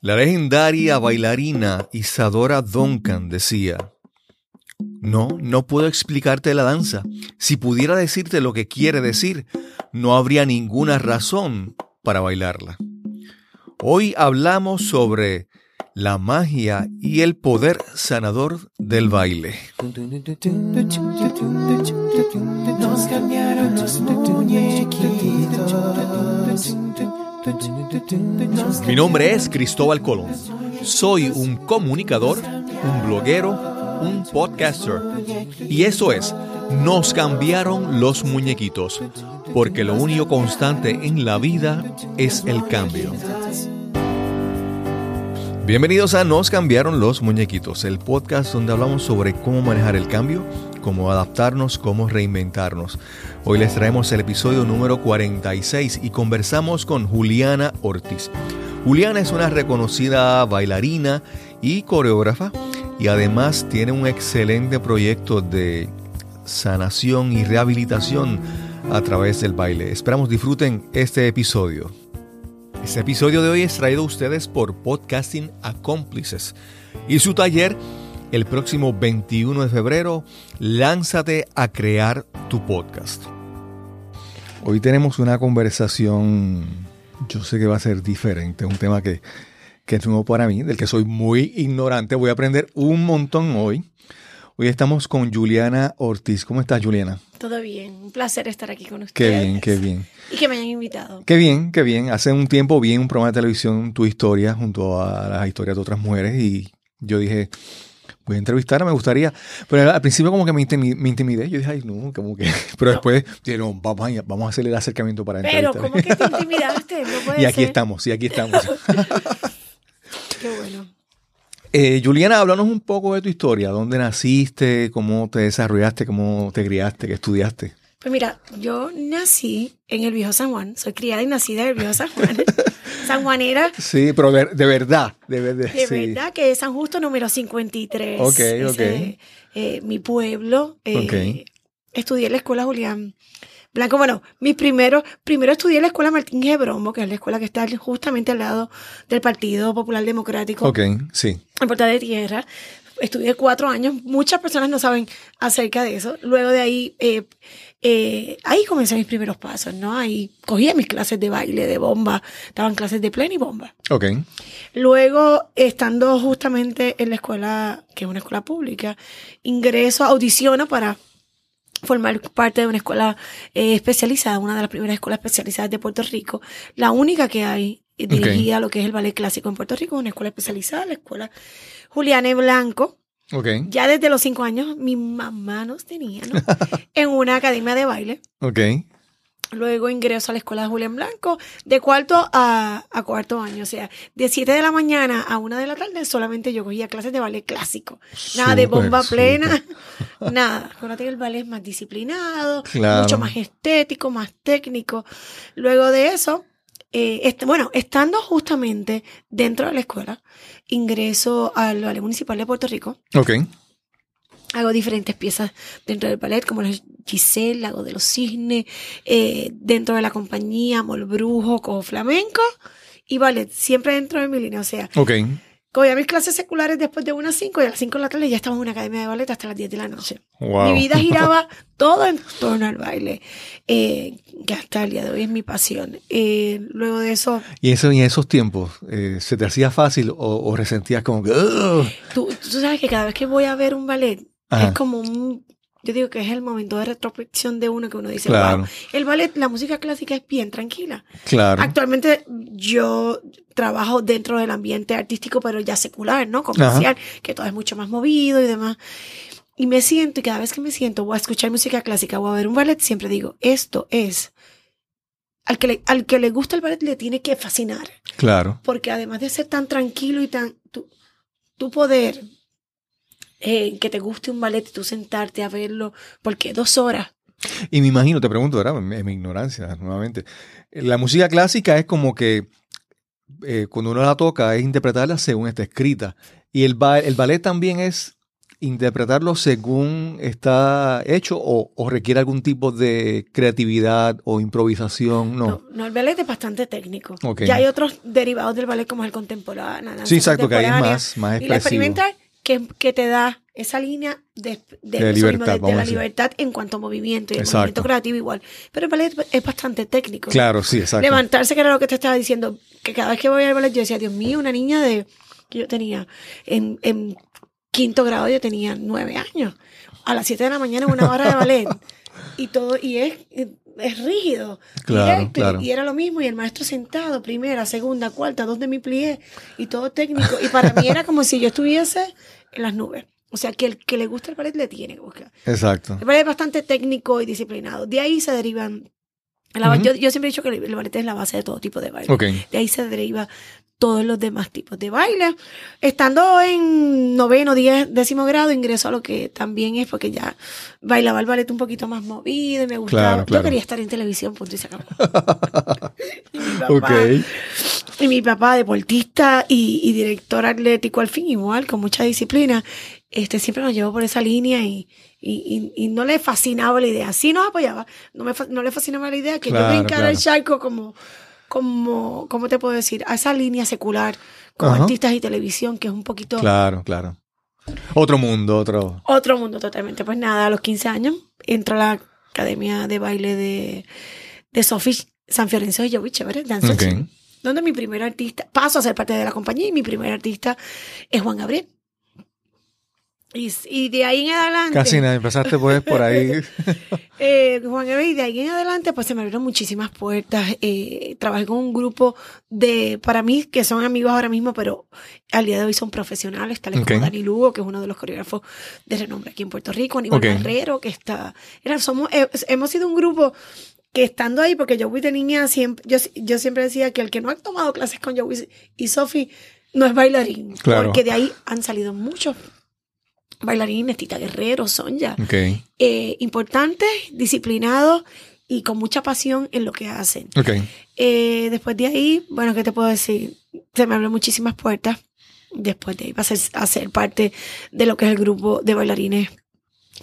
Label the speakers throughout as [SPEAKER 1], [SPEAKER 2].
[SPEAKER 1] La legendaria bailarina Isadora Duncan decía, no, no puedo explicarte la danza. Si pudiera decirte lo que quiere decir, no habría ninguna razón para bailarla. Hoy hablamos sobre la magia y el poder sanador del baile. Mi nombre es Cristóbal Colón. Soy un comunicador, un bloguero, un podcaster. Y eso es, nos cambiaron los muñequitos, porque lo único constante en la vida es el cambio. Bienvenidos a Nos cambiaron los muñequitos, el podcast donde hablamos sobre cómo manejar el cambio, cómo adaptarnos, cómo reinventarnos. Hoy les traemos el episodio número 46 y conversamos con Juliana Ortiz. Juliana es una reconocida bailarina y coreógrafa y además tiene un excelente proyecto de sanación y rehabilitación a través del baile. Esperamos disfruten este episodio. Este episodio de hoy es traído a ustedes por Podcasting Accomplices y su taller el próximo 21 de febrero, Lánzate a crear tu podcast. Hoy tenemos una conversación, yo sé que va a ser diferente, un tema que, que es nuevo para mí, del que soy muy ignorante, voy a aprender un montón hoy. Hoy estamos con Juliana Ortiz. ¿Cómo estás, Juliana?
[SPEAKER 2] Todo bien, un placer estar aquí con ustedes.
[SPEAKER 1] Qué bien, qué bien.
[SPEAKER 2] Y que me hayan invitado.
[SPEAKER 1] Qué bien, qué bien. Hace un tiempo vi en un programa de televisión tu historia junto a las historias de otras mujeres y yo dije, voy a entrevistar, me gustaría. Pero al principio como que me, intimidé. Yo dije, ay, no, como que... Pero después dije, no, vamos a, vamos a hacer el acercamiento para
[SPEAKER 2] entrevistar. Pero, ¿cómo que te intimidaste? No puede
[SPEAKER 1] y aquí estamos, sí, aquí estamos.
[SPEAKER 2] Qué bueno.
[SPEAKER 1] Eh, Juliana, háblanos un poco de tu historia. ¿Dónde naciste? ¿Cómo te desarrollaste? ¿Cómo te criaste? ¿Qué estudiaste?
[SPEAKER 2] Pues mira, yo nací en el viejo San Juan. Soy criada y nacida en el viejo San Juan. San Juanera.
[SPEAKER 1] Sí, pero de, verdad. De,
[SPEAKER 2] verdad, de verdad que es San Justo número 53.
[SPEAKER 1] Ok, ok.
[SPEAKER 2] Eh, mi pueblo. Eh, Estudié en la escuela Julián Blanco, bueno, mi primero, primero estudié en la escuela Martín Gebromo, que es la escuela que está justamente al lado del Partido Popular Democrático.
[SPEAKER 1] Ok, sí.
[SPEAKER 2] En Puerta de Tierra. Estudié cuatro años. Muchas personas no saben acerca de eso. Luego de ahí, eh, eh, ahí comencé mis primeros pasos, ¿no? Ahí cogía mis clases de baile, de bomba. Estaban clases de plena y bomba.
[SPEAKER 1] Ok.
[SPEAKER 2] Luego, estando justamente en la escuela, que es una escuela pública, ingreso, audiciono para formar parte de una escuela eh, especializada, una de las primeras escuelas especializadas de Puerto Rico, la única que hay dirigida a lo que es el ballet clásico en Puerto Rico, una escuela especializada, la escuela Juliane Blanco.
[SPEAKER 1] Okay.
[SPEAKER 2] Ya desde los cinco años mi mamá nos tenía ¿no? en una academia de baile.
[SPEAKER 1] Okay.
[SPEAKER 2] Luego ingreso a la escuela de Julián Blanco, de cuarto a, cuarto año. O sea, de 7 de la mañana a 1 de la tarde solamente yo cogía clases de ballet clásico. Nada de bomba plena, nada. Acuérdate el ballet es más disciplinado, mucho más estético, más técnico. Luego de eso, eh, bueno, estando justamente dentro de la escuela, ingreso al Ballet Municipal de Puerto Rico.
[SPEAKER 1] Ok.
[SPEAKER 2] Hago diferentes piezas dentro del ballet, como los Giselle, Lago de los Cisnes, eh, dentro de la compañía, Molbrujo, Cojo Flamenco y ballet, siempre dentro de mi línea. O sea,
[SPEAKER 1] okay.
[SPEAKER 2] Cogía mis clases seculares después de unas 5 y a las 5 de la tarde ya estaba en una academia de ballet hasta las 10 de la noche. Mi vida giraba todo en torno al baile, eh, que hasta el día de hoy es mi pasión. Eh, luego de eso...
[SPEAKER 1] ¿Y eso en esos tiempos se te hacía fácil o, resentías como que...
[SPEAKER 2] Tú, tú sabes que cada vez que voy a ver un ballet, es como un, yo digo que es el momento de retrospección de uno que uno dice,
[SPEAKER 1] claro.
[SPEAKER 2] el ballet, la música clásica es bien tranquila.
[SPEAKER 1] Claro.
[SPEAKER 2] Actualmente yo trabajo dentro del ambiente artístico, pero ya secular, ¿no? Comercial, que todo es mucho más movido y demás. Y me siento, y cada vez que me siento, voy a escuchar música clásica, voy a ver un ballet, siempre digo, esto es al que, le, al que le gusta el ballet le tiene que fascinar.
[SPEAKER 1] Claro.
[SPEAKER 2] Porque además de ser tan tranquilo y tan... Tu, tu poder eh, que te guste un ballet y tú sentarte a verlo, porque dos horas.
[SPEAKER 1] Y me imagino, te pregunto, ¿verdad? En mi ignorancia, nuevamente. La música clásica es como que eh, cuando uno la toca es interpretarla según está escrita. Y el, el ballet también es interpretarlo según está hecho o, requiere algún tipo de creatividad o improvisación? No,
[SPEAKER 2] no, el ballet es bastante técnico. Ya hay otros derivados del ballet como el contemporáneo.
[SPEAKER 1] Sí, exacto, que es más, más experimental
[SPEAKER 2] que, que te da esa línea de, de, libertad, de, la libertad en cuanto a movimiento y el movimiento creativo igual. Pero el ballet es bastante técnico.
[SPEAKER 1] Claro, sí, exacto.
[SPEAKER 2] Levantarse, que era lo que te estaba diciendo, que cada vez que voy al ballet yo decía, Dios mío, una niña de que yo tenía en, en quinto grado, yo tenía nueve años. A las siete de la mañana en una barra de ballet. y todo, y es, es rígido.
[SPEAKER 1] Claro,
[SPEAKER 2] y,
[SPEAKER 1] claro.
[SPEAKER 2] y era lo mismo, y el maestro sentado, primera, segunda, cuarta, dos de mi plié, y todo técnico. Y para mí era como si yo estuviese en las nubes. O sea, que el que le gusta el ballet le tiene que buscar.
[SPEAKER 1] Exacto.
[SPEAKER 2] El ballet es bastante técnico y disciplinado. De ahí se derivan. yo, yo, siempre he dicho que el ballet es la base de todo tipo de baile. De ahí se deriva todos los demás tipos de baile. Estando en noveno, diez, décimo grado, ingreso a lo que también es porque ya bailaba el ballet un poquito más movido y me gustaba. Yo quería estar en televisión, punto y se acabó. y, mi papá, y mi papá, deportista y, y director atlético al fin, igual, con mucha disciplina este, siempre nos llevó por esa línea y, y, y, no le fascinaba la idea. Sí nos apoyaba, no, me, no le fascinaba la idea que yo brincara el charco como, como, ¿cómo te puedo decir? A esa línea secular con artistas y televisión, que es un poquito...
[SPEAKER 1] Claro, claro. Otro mundo, otro...
[SPEAKER 2] Otro mundo totalmente. Pues nada, a los 15 años entro a la Academia de Baile de, de San Fiorenzo de Jovich, ¿verdad? Donde mi primer artista, paso a ser parte de la compañía y mi primer artista es Juan Gabriel. Y, de ahí en adelante.
[SPEAKER 1] Casi nada, empezaste pues por ahí.
[SPEAKER 2] eh, Juan y de ahí en adelante, pues se me abrieron muchísimas puertas. Eh, trabajé con un grupo de, para mí, que son amigos ahora mismo, pero al día de hoy son profesionales, tales como Dani Lugo, que es uno de los coreógrafos de renombre aquí en Puerto Rico, Aníbal Guerrero, que está. Era, somos, eh, hemos sido un grupo que estando ahí, porque yo fui de niña siempre, yo, yo siempre decía que el que no ha tomado clases con Joey y Sophie no es bailarín. Porque de ahí han salido muchos bailarines, Tita Guerrero, Sonja.
[SPEAKER 1] Okay.
[SPEAKER 2] Eh, importantes, disciplinados y con mucha pasión en lo que hacen.
[SPEAKER 1] Okay.
[SPEAKER 2] Eh, después de ahí, bueno, ¿qué te puedo decir? Se me abrieron muchísimas puertas. Después de ahí pasé a ser parte de lo que es el grupo de bailarines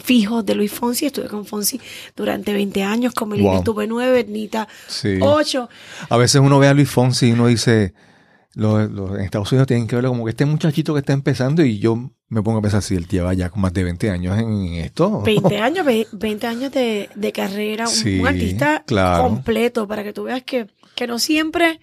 [SPEAKER 2] fijos de Luis Fonsi. Estuve con Fonsi durante 20 años. Con Melina estuve 9, Nita 8.
[SPEAKER 1] A veces uno ve a Luis Fonsi y uno dice, los, en Estados Unidos tienen que verlo como que este muchachito que está empezando y yo me pongo a pensar si él lleva ya con más de 20 años en esto.
[SPEAKER 2] 20 años, 20 años de, de carrera, un, artista completo para que tú veas que, que no siempre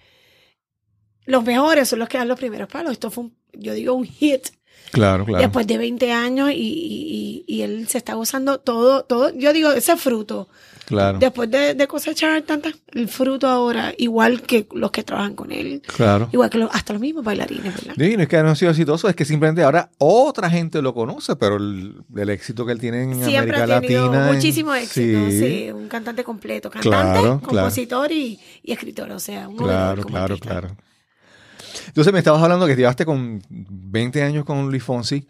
[SPEAKER 2] los mejores son los que dan los primeros palos. Esto fue, un, yo digo, un hit.
[SPEAKER 1] Claro, claro.
[SPEAKER 2] Después de 20 años y, y, y, él se está gozando todo, todo, yo digo, ese fruto
[SPEAKER 1] Claro.
[SPEAKER 2] Después de, cosechar tantas, el fruto ahora, igual que los que trabajan con él.
[SPEAKER 1] Claro.
[SPEAKER 2] Igual que hasta los mismos bailarines, ¿verdad?
[SPEAKER 1] No es que no ha sido exitoso, es que simplemente ahora otra gente lo conoce, pero el, éxito que él tiene en
[SPEAKER 2] Siempre
[SPEAKER 1] América
[SPEAKER 2] ha tenido
[SPEAKER 1] Latina.
[SPEAKER 2] Muchísimo éxito, sí. Un cantante completo. Cantante, compositor Y, escritor, o sea, un
[SPEAKER 1] Claro, claro, claro. Entonces me estabas hablando que llevaste con 20 años con Luis Fonsi.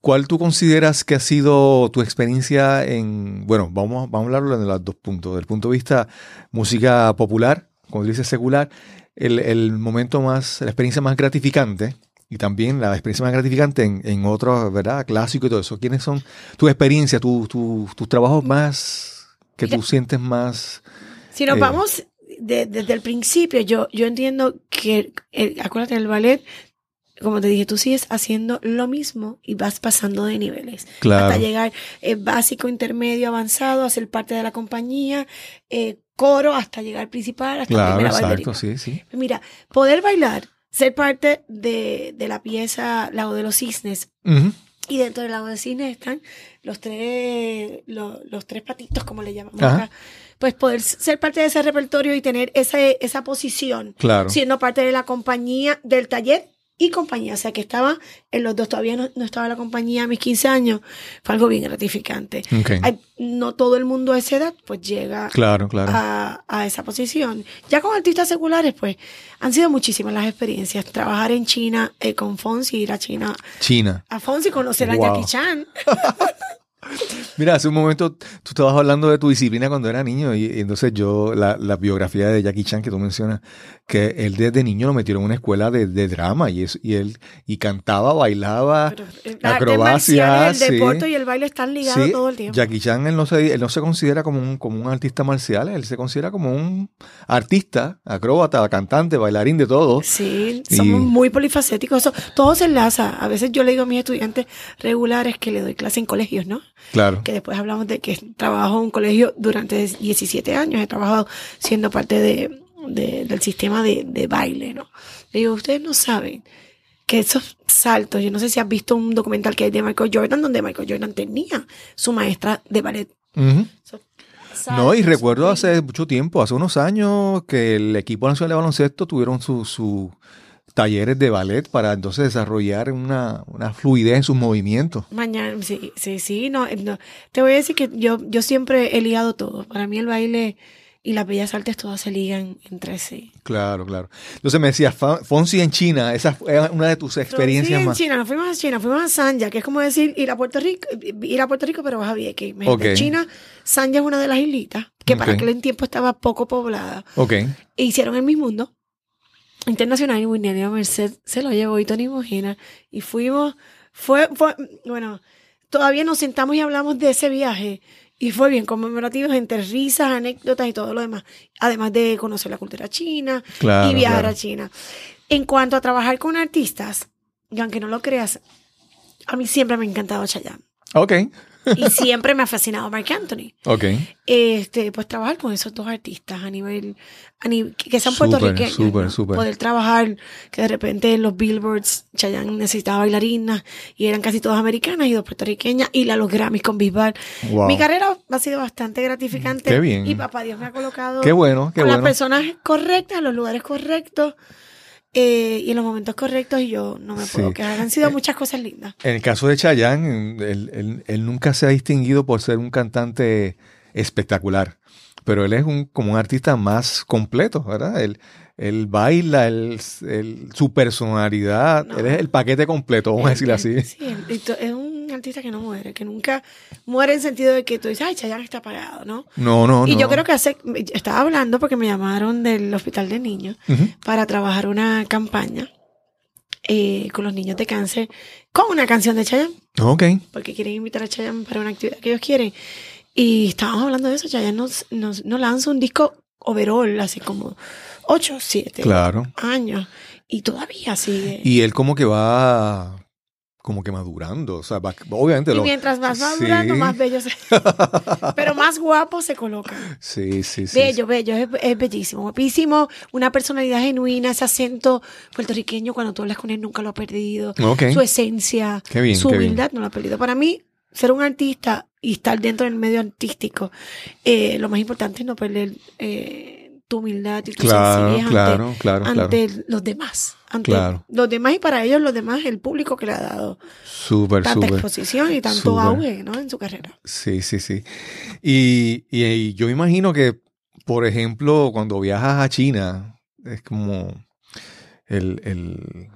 [SPEAKER 1] ¿Cuál tú consideras que ha sido tu experiencia en, bueno, vamos, vamos a hablarlo de los dos puntos, del punto de vista música popular, como dice secular, el, momento más, la experiencia más gratificante y también la experiencia más gratificante en, en otros, ¿verdad? Clásico y todo eso. ¿Quiénes son tu experiencia, tus trabajos más, que tú sientes más?
[SPEAKER 2] Si nos eh, vamos desde el principio, yo, yo entiendo que, acuérdate, el ballet como te dije, tú sigues haciendo lo mismo y vas pasando de niveles. Hasta llegar eh, básico, intermedio, avanzado, a ser parte de la compañía, eh, coro, hasta llegar principal, hasta
[SPEAKER 1] claro, primera exacto, sí, sí.
[SPEAKER 2] Mira, poder bailar, ser parte de, de la pieza Lago de los Cisnes. Y dentro del Lago de Cisnes están los tres, los, tres patitos, como le llamamos acá pues poder ser parte de ese repertorio y tener esa, esa posición,
[SPEAKER 1] claro.
[SPEAKER 2] siendo parte de la compañía del taller y compañía. O sea, que estaba en los dos, todavía no, estaba la compañía a mis 15 años. Fue algo bien gratificante. no todo el mundo a esa edad, pues llega
[SPEAKER 1] claro, claro.
[SPEAKER 2] A, esa posición. Ya con artistas seculares, pues han sido muchísimas las experiencias. Trabajar en China eh, con Fonsi, ir a China.
[SPEAKER 1] China.
[SPEAKER 2] A Fonsi, conocer a Jackie Chan.
[SPEAKER 1] Mira, hace un momento tú estabas hablando de tu disciplina cuando era niño y, y entonces yo, la, la, biografía de Jackie Chan que tú mencionas, que él desde niño lo metieron en una escuela de, de drama y, es, y él y cantaba, bailaba,
[SPEAKER 2] eh,
[SPEAKER 1] acrobacia.
[SPEAKER 2] el
[SPEAKER 1] sí.
[SPEAKER 2] deporte y el baile están ligados
[SPEAKER 1] Sí,
[SPEAKER 2] todo el tiempo.
[SPEAKER 1] Jackie Chan él no, se, él no se considera como un, como un artista marcial, él se considera como un artista, acróbata, cantante, bailarín de todo.
[SPEAKER 2] Sí,
[SPEAKER 1] Y-
[SPEAKER 2] somos muy polifacéticos. Eso, todo se enlaza. A veces yo le digo a mis estudiantes regulares que le doy clase en colegios, ¿no?
[SPEAKER 1] Claro.
[SPEAKER 2] Que después hablamos de que trabajo en un colegio durante 17 años. He trabajado siendo parte de, de- del sistema de, de baile, ¿no? Le digo, ustedes no saben que esos saltos, yo no sé si has visto un documental que hay de Michael Jordan, donde Michael Jordan tenía su maestra de ballet.
[SPEAKER 1] Ujú.
[SPEAKER 2] Esos
[SPEAKER 1] No, y recuerdo hace mucho tiempo, hace unos años, que el equipo nacional de baloncesto tuvieron sus su talleres de ballet para entonces desarrollar una, una fluidez en sus movimientos.
[SPEAKER 2] Mañana, sí, sí, sí, no, no. Te voy a decir que yo, yo siempre he ligado todo. Para mí el baile y las bellas artes todas se ligan entre sí.
[SPEAKER 1] Claro, claro. Entonces me decías, Fonsi en China, esa fue una de tus experiencias
[SPEAKER 2] sí, en
[SPEAKER 1] más.
[SPEAKER 2] China, nos fuimos a China, fuimos a Sanya, que es como decir ir a Puerto Rico, ir a Puerto Rico, pero vas a Vieques. Imagínate,
[SPEAKER 1] Ok.
[SPEAKER 2] China, Sanya es una de las islitas que para aquel tiempo estaba poco poblada.
[SPEAKER 1] Ok.
[SPEAKER 2] E hicieron el Miss Mundo Internacional y Winnelia Merced se lo llevó y Tony Mojena. Y fuimos, fue, fue, bueno, todavía nos sentamos y hablamos de ese viaje. Y fue bien conmemorativo, entre risas, anécdotas y todo lo demás. Además de conocer la cultura china
[SPEAKER 1] Claro,
[SPEAKER 2] y viajar
[SPEAKER 1] claro.
[SPEAKER 2] a China. En cuanto a trabajar con artistas, y aunque no lo creas, a mí siempre me ha encantado Chayanne.
[SPEAKER 1] Ok.
[SPEAKER 2] Y siempre me ha fascinado Mark Anthony.
[SPEAKER 1] Ok.
[SPEAKER 2] Este, pues trabajar con esos dos artistas a nivel, a nivel que sean puertorriqueños.
[SPEAKER 1] súper,
[SPEAKER 2] ¿no?
[SPEAKER 1] súper.
[SPEAKER 2] Poder trabajar, que de repente en los billboards Chayanne necesitaba bailarinas y eran casi todas americanas y dos puertorriqueñas y la los Grammys con Bisbal.
[SPEAKER 1] Wow.
[SPEAKER 2] Mi carrera ha sido bastante gratificante.
[SPEAKER 1] Qué bien.
[SPEAKER 2] Y papá Dios me ha colocado
[SPEAKER 1] Qué bueno, qué
[SPEAKER 2] con las personas correctas, en los lugares correctos eh, y en los momentos correctos y yo no me puedo
[SPEAKER 1] Sí.
[SPEAKER 2] quejar. Han sido muchas cosas lindas.
[SPEAKER 1] En el caso de Chayanne, él, él- él nunca se ha distinguido por ser un cantante espectacular, pero él es un, como un artista más completo, ¿verdad? Él, él baila, él- él- su personalidad,
[SPEAKER 2] No.
[SPEAKER 1] él es el paquete completo, vamos a decirlo así.
[SPEAKER 2] Sí, es un artista que no muere, que nunca muere en sentido de que tú dices, ay, Chayanne está apagado, ¿no?
[SPEAKER 1] No, no,
[SPEAKER 2] y
[SPEAKER 1] no.
[SPEAKER 2] yo creo que hace, estaba hablando porque me llamaron del hospital de niños
[SPEAKER 1] Ujú.
[SPEAKER 2] para trabajar una campaña eh, con los niños de cáncer con una canción de Chayanne,
[SPEAKER 1] Ok,
[SPEAKER 2] porque quieren invitar a Chayanne para una actividad que ellos quieren. Y estábamos hablando de eso, Chayanne nos, nos, nos lanza un disco overall, hace como 8 o 7
[SPEAKER 1] claro.
[SPEAKER 2] años, y todavía sigue.
[SPEAKER 1] Y él como que va como que madurando, o sea, va- obviamente
[SPEAKER 2] Y
[SPEAKER 1] lo...
[SPEAKER 2] mientras más
[SPEAKER 1] Sí.
[SPEAKER 2] madurando, más bello se... Pero más guapo se coloca.
[SPEAKER 1] Sí, sí, sí.
[SPEAKER 2] Bello, bello, es, es bellísimo, guapísimo, una personalidad genuina, ese acento puertorriqueño cuando tú hablas con él nunca lo ha perdido,
[SPEAKER 1] Ok.
[SPEAKER 2] su esencia,
[SPEAKER 1] Qué bien,
[SPEAKER 2] su
[SPEAKER 1] qué bien.
[SPEAKER 2] humildad no lo ha perdido. Para mí, ser un artista y estar dentro del medio artístico, eh, lo más importante es no perder eh, tu humildad y tu
[SPEAKER 1] Claro,
[SPEAKER 2] sencillez
[SPEAKER 1] claro,
[SPEAKER 2] ante,
[SPEAKER 1] claro, claro.
[SPEAKER 2] ante los demás, ante los demás y para ellos los demás, el público que le ha dado tanta exposición y tanto auge ¿no? en su carrera.
[SPEAKER 1] Sí, sí, sí. Y, y- y yo imagino que, por ejemplo, cuando viajas a China, es como el, el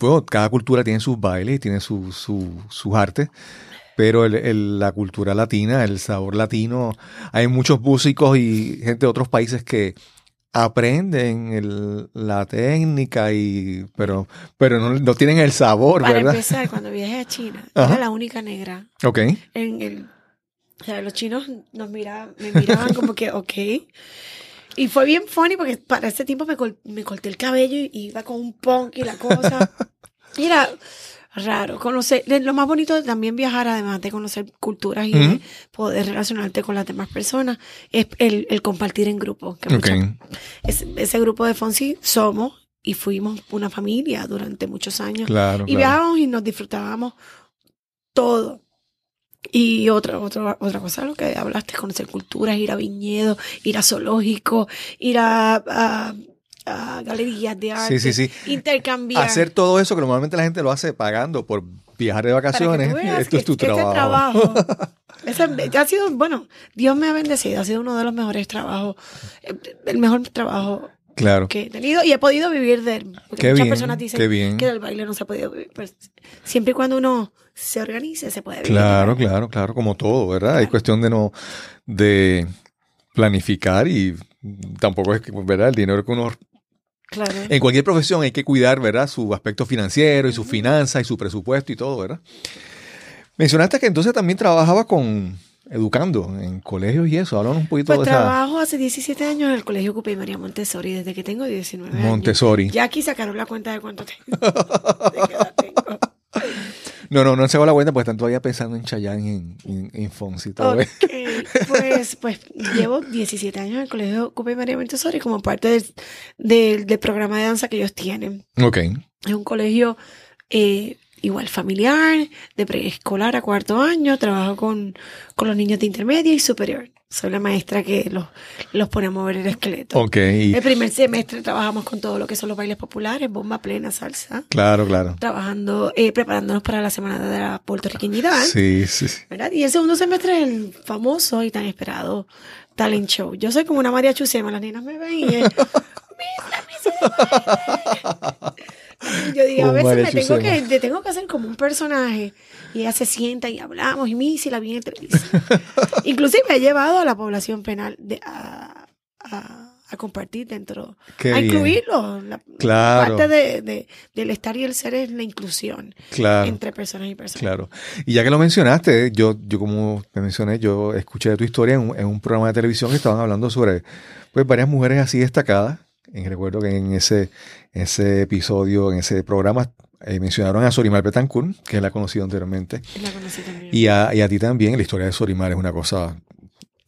[SPEAKER 1] bueno, cada cultura tiene sus bailes, tiene su, su- sus artes, pero el- el- la cultura latina, el sabor latino, hay muchos músicos y gente de otros países que aprenden el- la técnica y pero pero no, no tienen el sabor,
[SPEAKER 2] Para
[SPEAKER 1] ¿verdad?
[SPEAKER 2] empezar, cuando viajé a China,
[SPEAKER 1] Ajá.
[SPEAKER 2] era la única negra
[SPEAKER 1] Ok.
[SPEAKER 2] en el o sea, los chinos nos miraban, me miraban como que, ok. Y fue bien funny porque para ese tiempo me, col- me corté el cabello y iba con un punk y la cosa. Y era raro. Conocer, lo más bonito de también viajar, además de conocer culturas y de
[SPEAKER 1] Ujú.
[SPEAKER 2] poder relacionarte con las demás personas, es el, el compartir en grupo. que ese grupo de Fonsi somos y fuimos una familia durante muchos años.
[SPEAKER 1] Claro,
[SPEAKER 2] Y
[SPEAKER 1] claro.
[SPEAKER 2] viajábamos y nos disfrutábamos todo. Y otra, otra, otra cosa, lo que hablaste, conocer culturas, ir a viñedos, ir a zoológicos, ir a, a- a galerías de arte,
[SPEAKER 1] Sí, sí, sí.
[SPEAKER 2] intercambiar.
[SPEAKER 1] Hacer todo eso que normalmente la gente lo hace pagando por viajar de vacaciones. Esto
[SPEAKER 2] que
[SPEAKER 1] es tu
[SPEAKER 2] este
[SPEAKER 1] trabajo.
[SPEAKER 2] trabajo, ese ha sido, bueno, Dios me ha bendecido, ha sido uno de los mejores trabajos, eh, el mejor trabajo
[SPEAKER 1] Claro.
[SPEAKER 2] que he tenido y he podido vivir de él. Porque
[SPEAKER 1] Qué
[SPEAKER 2] muchas
[SPEAKER 1] bien,
[SPEAKER 2] personas dicen
[SPEAKER 1] bien.
[SPEAKER 2] que del baile no se ha podido vivir. Pero siempre y cuando uno se organice, se puede vivir.
[SPEAKER 1] Claro, claro, claro, como todo, ¿verdad? Hay
[SPEAKER 2] Claro.
[SPEAKER 1] cuestión de no, de planificar y tampoco es que, ¿verdad? El dinero que uno...
[SPEAKER 2] Claro.
[SPEAKER 1] En cualquier profesión hay que cuidar, ¿verdad? Su aspecto financiero y sus finanzas y su presupuesto y todo, ¿verdad? Mencionaste que entonces también trabajaba con educando en colegios y eso. Háblanos un poquito
[SPEAKER 2] Pues
[SPEAKER 1] de esa
[SPEAKER 2] trabajo hace 17 años en el Colegio Cupé y María Montessori desde que tengo 19 años.
[SPEAKER 1] Montessori.
[SPEAKER 2] Ya aquí sacaron la cuenta de cuánto tengo. de tengo.
[SPEAKER 1] No, no, no se va la cuenta porque están todavía pensando en Chayanne, en, en, en Fonsi, todo eso.
[SPEAKER 2] Ok, pues, pues llevo 17 años en el Colegio Cupé y María Montessori como parte del, del- del programa de danza que ellos tienen.
[SPEAKER 1] Ok,
[SPEAKER 2] Es un colegio eh, igual familiar, de preescolar a cuarto año. Trabajo con, con los niños de intermedia y superior. Soy la maestra que los, los pone a mover el esqueleto.
[SPEAKER 1] ok. y-
[SPEAKER 2] El primer semestre trabajamos con todo lo que son los bailes populares, bomba plena, salsa.
[SPEAKER 1] claro, claro.
[SPEAKER 2] Trabajando, eh, preparándonos para la Semana de la Puertorriqueñidad.
[SPEAKER 1] Sí, sí. sí.
[SPEAKER 2] ¿verdad? Y el segundo semestre es el famoso y tan esperado talent show. Yo soy como una María Chusema, las niñas me ven y es. Yo digo, a veces me tengo, que, te tengo que hacer como un personaje y ella se sienta y hablamos y Missy la viene en televisión. Inclusive he llevado a la población penal de, a, a- a compartir dentro,
[SPEAKER 1] Qué
[SPEAKER 2] a
[SPEAKER 1] bien.
[SPEAKER 2] incluirlo. La,
[SPEAKER 1] Claro.
[SPEAKER 2] Parte de, de- del estar y el ser es la inclusión
[SPEAKER 1] Claro.
[SPEAKER 2] entre personas y personas.
[SPEAKER 1] Claro. Y ya que lo mencionaste, yo, yo como te mencioné, yo escuché tu historia en un, en un programa de televisión que estaban hablando sobre pues varias mujeres así destacadas. Y recuerdo que en ese, ese episodio, en ese programa, eh, mencionaron a Sorimar Betancourt, que la he conocido anteriormente,
[SPEAKER 2] La conocí también.
[SPEAKER 1] y a, y a ti también. La historia de Sorimar es una cosa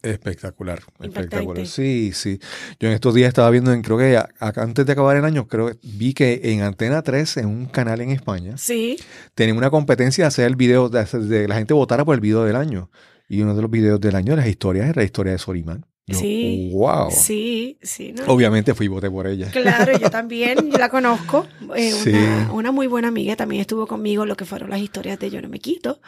[SPEAKER 1] espectacular.
[SPEAKER 2] Impactante.
[SPEAKER 1] Espectacular. Sí, sí. Yo en estos días estaba viendo, en, creo que a- a- antes de acabar el año, creo vi que en Antena 3, en un canal en España,
[SPEAKER 2] Sí,
[SPEAKER 1] tenían una competencia de hacer el video, de, hacer- de la gente votara por el video del año. Y uno de los videos del año, las historias, era la historia de Sorimán. Yo,
[SPEAKER 2] Sí,
[SPEAKER 1] wow.
[SPEAKER 2] sí, sí. ¿no?
[SPEAKER 1] Obviamente fui y voté por ella.
[SPEAKER 2] Claro, yo también, yo la conozco. eh,
[SPEAKER 1] Sí.
[SPEAKER 2] una, una muy buena amiga también estuvo conmigo, lo que fueron las historias de Yo no me quito.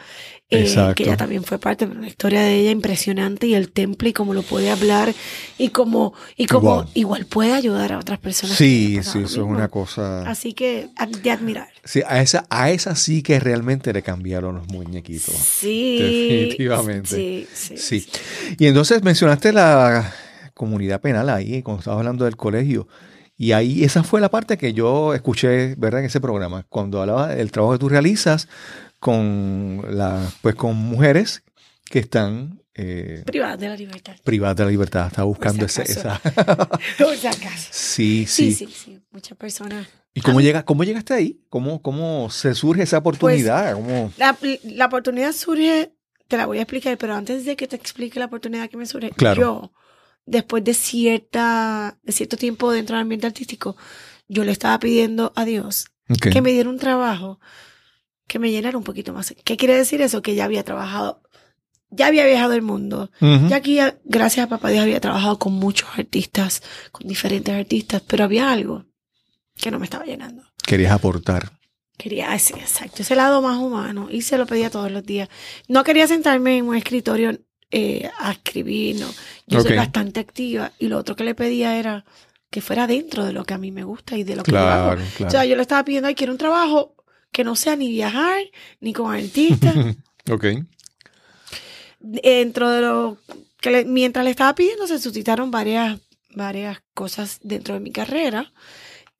[SPEAKER 2] eh,
[SPEAKER 1] Exacto.
[SPEAKER 2] Que ella también fue parte de una historia de ella impresionante y el temple y cómo lo puede hablar y cómo, y cómo
[SPEAKER 1] Wow.
[SPEAKER 2] igual puede ayudar a otras personas.
[SPEAKER 1] Sí, sí, eso es una cosa.
[SPEAKER 2] Así que de admirar.
[SPEAKER 1] Sí, a esa, a esa sí que realmente le cambiaron los muñequitos.
[SPEAKER 2] Sí.
[SPEAKER 1] Definitivamente.
[SPEAKER 2] Sí, sí.
[SPEAKER 1] Sí. Y entonces mencionaste la comunidad penal ahí, cuando estabas hablando del colegio. Y ahí, esa fue la parte que yo escuché, ¿verdad? En ese programa, cuando hablaba del trabajo que tú realizas con la, pues con mujeres que están eh,
[SPEAKER 2] Privada de la libertad.
[SPEAKER 1] privadas de la libertad. Estaba buscando esa. Sí,
[SPEAKER 2] Sí,
[SPEAKER 1] sí,
[SPEAKER 2] sí, sí. Muchas personas.
[SPEAKER 1] ¿Y cómo, llega, cómo llegaste ahí? ¿Cómo, ¿Cómo se surge esa oportunidad? ¿Cómo?
[SPEAKER 2] La, la oportunidad surge, te la voy a explicar, pero antes de que te explique la oportunidad que me surge,
[SPEAKER 1] Claro.
[SPEAKER 2] yo, después de cierta, de cierto tiempo dentro del ambiente artístico, yo le estaba pidiendo a Dios que me diera un trabajo que me llenara un poquito más. ¿Qué quiere decir eso? Que ya había trabajado, ya había viajado el mundo. Ya aquí, gracias a papá Dios, había trabajado con muchos artistas, con diferentes artistas, pero había algo que no me estaba llenando.
[SPEAKER 1] Querías aportar.
[SPEAKER 2] Quería ese, exacto, ese lado más humano y se lo pedía todos los días. No quería sentarme en un escritorio eh, a escribir, no. Yo soy bastante activa y lo otro que le pedía era que fuera dentro de lo que a mí me gusta y de lo que yo
[SPEAKER 1] Claro,
[SPEAKER 2] hago.
[SPEAKER 1] claro.
[SPEAKER 2] O sea, yo le estaba pidiendo, ay, quiero un trabajo que no sea ni viajar, ni con artistas.
[SPEAKER 1] ok.
[SPEAKER 2] dentro de lo que le- mientras le estaba pidiendo se suscitaron varias, varias cosas dentro de mi carrera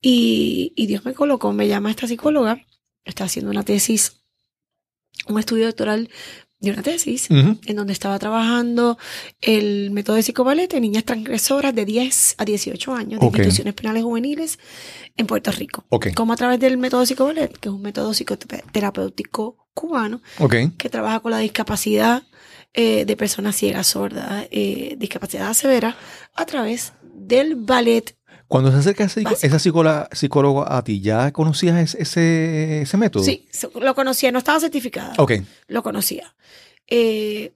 [SPEAKER 2] y, y Dios me colocó, me llama esta psicóloga, está haciendo una tesis, un estudio doctoral de una tesis en donde estaba trabajando el método de psicobalete en niñas transgresoras de 10 a 18 años de instituciones penales juveniles en Puerto Rico.
[SPEAKER 1] Ok.
[SPEAKER 2] Como a través del método psicobalete, que es un método psicoterapéutico cubano, que trabaja con la discapacidad eh, de personas ciegas, sordas, eh, discapacidad severa, a través del ballet.
[SPEAKER 1] Cuando se acerca ese- esa psicóloga, psicóloga a ti, ¿ya conocías ese, ese, ese método?
[SPEAKER 2] Sí, lo conocía, no estaba certificada,
[SPEAKER 1] Ok.
[SPEAKER 2] lo conocía. Eh,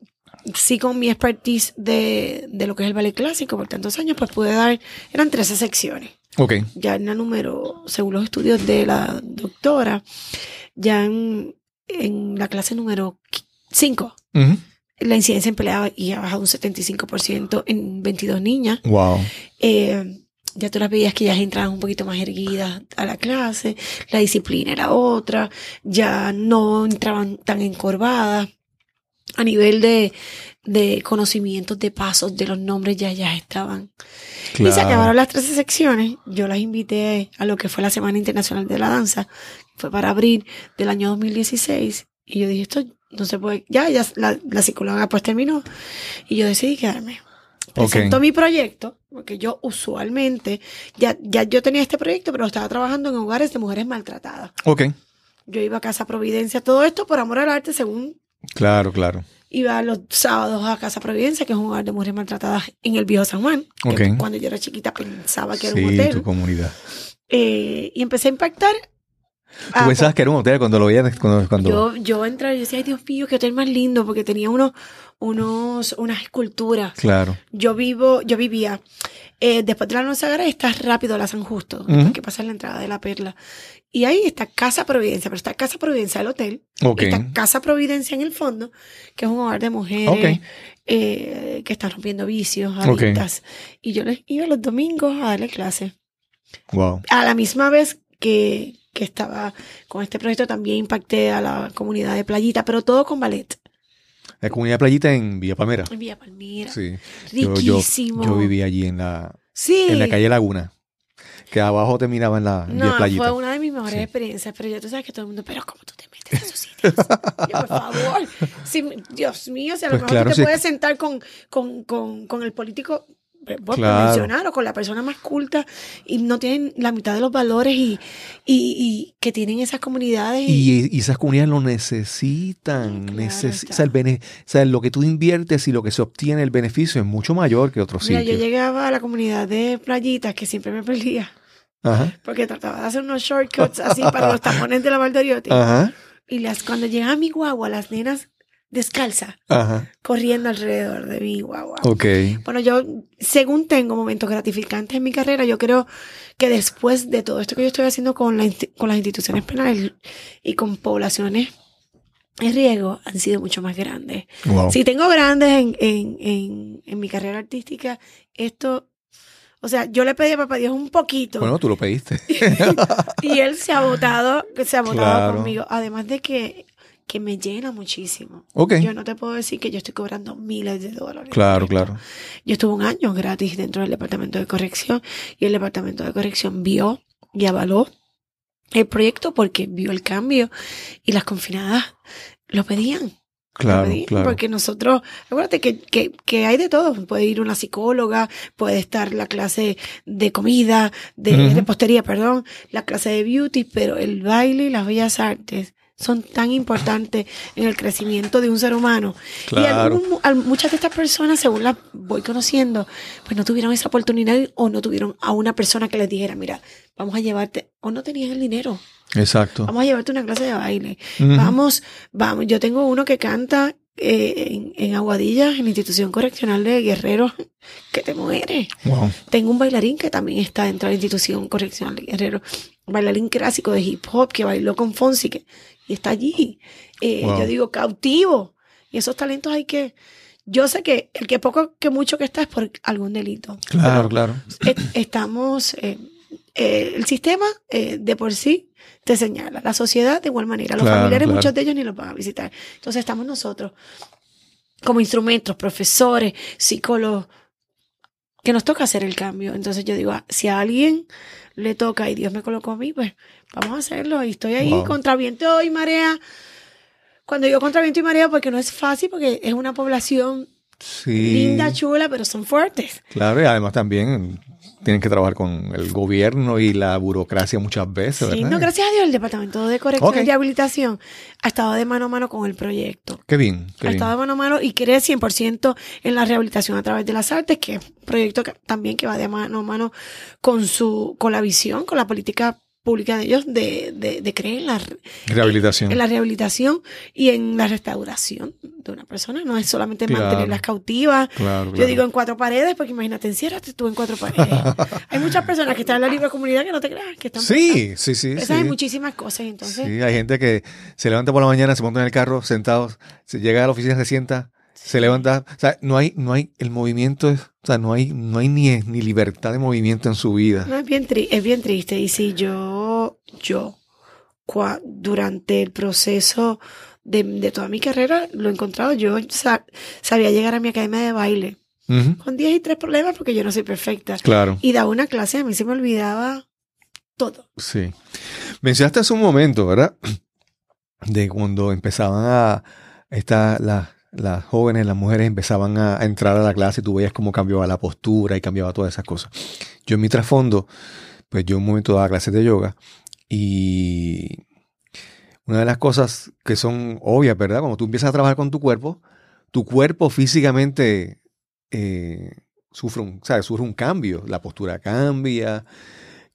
[SPEAKER 2] sí, con mi expertise de, de lo que es el ballet clásico por tantos años, pues pude dar, eran 13 secciones.
[SPEAKER 1] Ok.
[SPEAKER 2] Ya en la número, según los estudios de la doctora, ya en, en la clase número 5,
[SPEAKER 1] Ujú.
[SPEAKER 2] la incidencia en pelea y ha bajado un 75% en 22 niñas.
[SPEAKER 1] Wow.
[SPEAKER 2] Eh, ya tú las veías que ellas entraban un poquito más erguidas a la clase, la disciplina era otra, ya no entraban tan encorvadas. A nivel de, de conocimientos de pasos de los nombres ya ya estaban. Y se acabaron las 13 secciones. Yo las invité a lo que fue la Semana Internacional de la Danza. Fue para abril del año 2016. Y yo dije, esto no se puede. Ya, ya la, la psicóloga pues terminó. Y yo decidí quedarme. Presento mi proyecto, porque yo usualmente, ya, ya yo tenía este proyecto, pero estaba trabajando en hogares de mujeres maltratadas.
[SPEAKER 1] Ok.
[SPEAKER 2] Yo iba a Casa Providencia, todo esto por amor al arte, según
[SPEAKER 1] Claro, claro.
[SPEAKER 2] Iba los sábados a Casa Providencia, que es un hogar de mujeres maltratadas en el viejo San Juan. Que cuando yo era chiquita pensaba que era un hotel.
[SPEAKER 1] tu comunidad.
[SPEAKER 2] Eh, y empecé a impactar
[SPEAKER 1] ¿Tú pensabas que era un hotel cuando lo veías? Cuando,
[SPEAKER 2] Yo, yo entré y decía, ay Dios mío, qué hotel más lindo, porque tenía unos, unos, unas esculturas.
[SPEAKER 1] Claro.
[SPEAKER 2] Yo vivo, yo vivía, eh, después de la Sagrada estás rápido a la San Justo, que pasa en la entrada de la Perla. Y ahí está Casa Providencia, pero está Casa Providencia el hotel.
[SPEAKER 1] Okay.
[SPEAKER 2] Está Casa Providencia en el fondo, que es un hogar de mujeres eh, que están rompiendo vicios, adictas. Y yo les iba los domingos a darle clases.
[SPEAKER 1] Wow.
[SPEAKER 2] A la misma vez que, que estaba con este proyecto también impacté a la comunidad de Playita, pero todo con ballet.
[SPEAKER 1] La comunidad de Playita en Villa Palmera.
[SPEAKER 2] En Villa Palmera.
[SPEAKER 1] Sí.
[SPEAKER 2] Riquísimo.
[SPEAKER 1] Yo, vivía allí en la, en la calle Laguna. Que abajo te miraba en la
[SPEAKER 2] no,
[SPEAKER 1] Playita.
[SPEAKER 2] Fue una de mis mejores experiencias, pero ya tú sabes que todo el mundo, pero ¿cómo tú te metes en esos sitios? yo, por favor. Dios mío, si a lo pues mejor tú te puedes sentar con, con, con, con el político por mencionar, o con la persona más culta y no tienen la mitad de los valores y, y, que tienen esas comunidades.
[SPEAKER 1] Y, esas comunidades lo necesitan. o, sea, el o sea, lo que tú inviertes y lo que se obtiene, el beneficio es mucho mayor que otros Mira,
[SPEAKER 2] sitios. Yo llegaba a la comunidad de playitas que siempre me perdía. Porque trataba de hacer unos shortcuts así para los tapones de la Valdoriotti. Y las, cuando llegaba mi guagua, las nenas descalza, corriendo alrededor de mí, guau, Bueno, yo, según tengo momentos gratificantes en mi carrera, yo creo que después de todo esto que yo estoy haciendo con, con las instituciones penales y con poblaciones en riesgo, han sido mucho más grandes. Si tengo grandes en, en, en, en mi carrera artística, esto o sea, yo le pedí a papá Dios un poquito.
[SPEAKER 1] Bueno, tú lo pediste.
[SPEAKER 2] y él se ha votado, se ha votado conmigo. Además de que que me llena muchísimo. Yo no te puedo decir que yo estoy cobrando miles de dólares.
[SPEAKER 1] Claro, claro.
[SPEAKER 2] Yo estuve un año gratis dentro del departamento de corrección y el departamento de corrección vio y avaló el proyecto porque vio el cambio y las confinadas lo pedían.
[SPEAKER 1] Claro, claro.
[SPEAKER 2] Porque nosotros, acuérdate que, que, que, hay de todo. Puede ir una psicóloga, puede estar la clase de comida, de repostería, perdón, la clase de beauty, pero el baile y las bellas artes son tan importantes en el crecimiento de un ser humano.
[SPEAKER 1] Claro.
[SPEAKER 2] Y muchas de estas personas, según las voy conociendo, pues no tuvieron esa oportunidad o no tuvieron a una persona que les dijera, mira, vamos a llevarte, o no tenían el dinero.
[SPEAKER 1] Exacto.
[SPEAKER 2] Vamos a llevarte una clase de baile. Vamos, vamos, yo tengo uno que canta eh, en, en, Aguadilla, en la institución correccional de Guerrero, que te muere.
[SPEAKER 1] Wow.
[SPEAKER 2] Tengo un bailarín que también está dentro de la institución correccional de Guerrero, bailarín clásico de hip hop que bailó con Fonsi, que, y está allí. Eh, yo digo, cautivo. Y esos talentos hay que... Yo sé que el que poco que mucho que está es por algún delito.
[SPEAKER 1] Claro, claro.
[SPEAKER 2] estamos... Eh, eh, el sistema de por sí te señala, la sociedad de igual manera, los familiares muchos de ellos ni los van a visitar. Entonces estamos nosotros como instrumentos, profesores, psicólogos, que nos toca hacer el cambio. Entonces yo digo, ah, si a alguien le toca y Dios me colocó a mí, pues vamos a hacerlo. Y estoy ahí contra viento y marea. Cuando digo contra viento y marea, porque no es fácil, porque es una población linda, chula, pero son fuertes.
[SPEAKER 1] Claro, y además también tienen que trabajar con el gobierno y la burocracia muchas veces. Sí,
[SPEAKER 2] no, gracias a Dios, el Departamento de Corrección y Rehabilitación ha estado de mano a mano con el proyecto.
[SPEAKER 1] Qué bien.
[SPEAKER 2] ha estado de mano a mano y cree 100% en la rehabilitación a través de las artes, que es un proyecto también que va de mano a mano con, su, con la visión, con la política pública de ellos de, de, creer en la
[SPEAKER 1] rehabilitación.
[SPEAKER 2] En la rehabilitación y en la restauración de una persona. No es solamente mantenerlas cautivas. Yo digo en cuatro paredes, porque imagínate, enciérrate tú en cuatro paredes. hay muchas personas que están en la libre comunidad que no te creas, que están.
[SPEAKER 1] Sí, sí, sí.
[SPEAKER 2] Esas hay muchísimas cosas. Entonces.
[SPEAKER 1] Sí, hay gente que se levanta por la mañana, se monta en el carro, sentados, se llega a la oficina, se sienta Se levanta, o sea, no hay, no hay, el movimiento es, o sea, no hay, no hay ni, ni libertad de movimiento en su vida.
[SPEAKER 2] No, es bien, es bien triste. Y si yo, yo, durante el proceso de, de, toda mi carrera, lo he encontrado, yo sabía llegar a mi academia de baile. Con 10 y 3 problemas porque yo no soy perfecta.
[SPEAKER 1] Claro.
[SPEAKER 2] Y daba una clase, a mí se me olvidaba todo.
[SPEAKER 1] Sí. Mencionaste hace un momento, ¿verdad? De cuando empezaban a estar las jóvenes, las mujeres empezaban a, entrar a la clase y tú veías cómo cambiaba la postura y cambiaba todas esas cosas. Yo en mi trasfondo, pues yo un momento daba clases de yoga y una de las cosas que son obvias, ¿verdad? Cuando tú empiezas a trabajar con tu cuerpo, tu cuerpo físicamente eh, sufre, un, sufre un cambio, la postura cambia,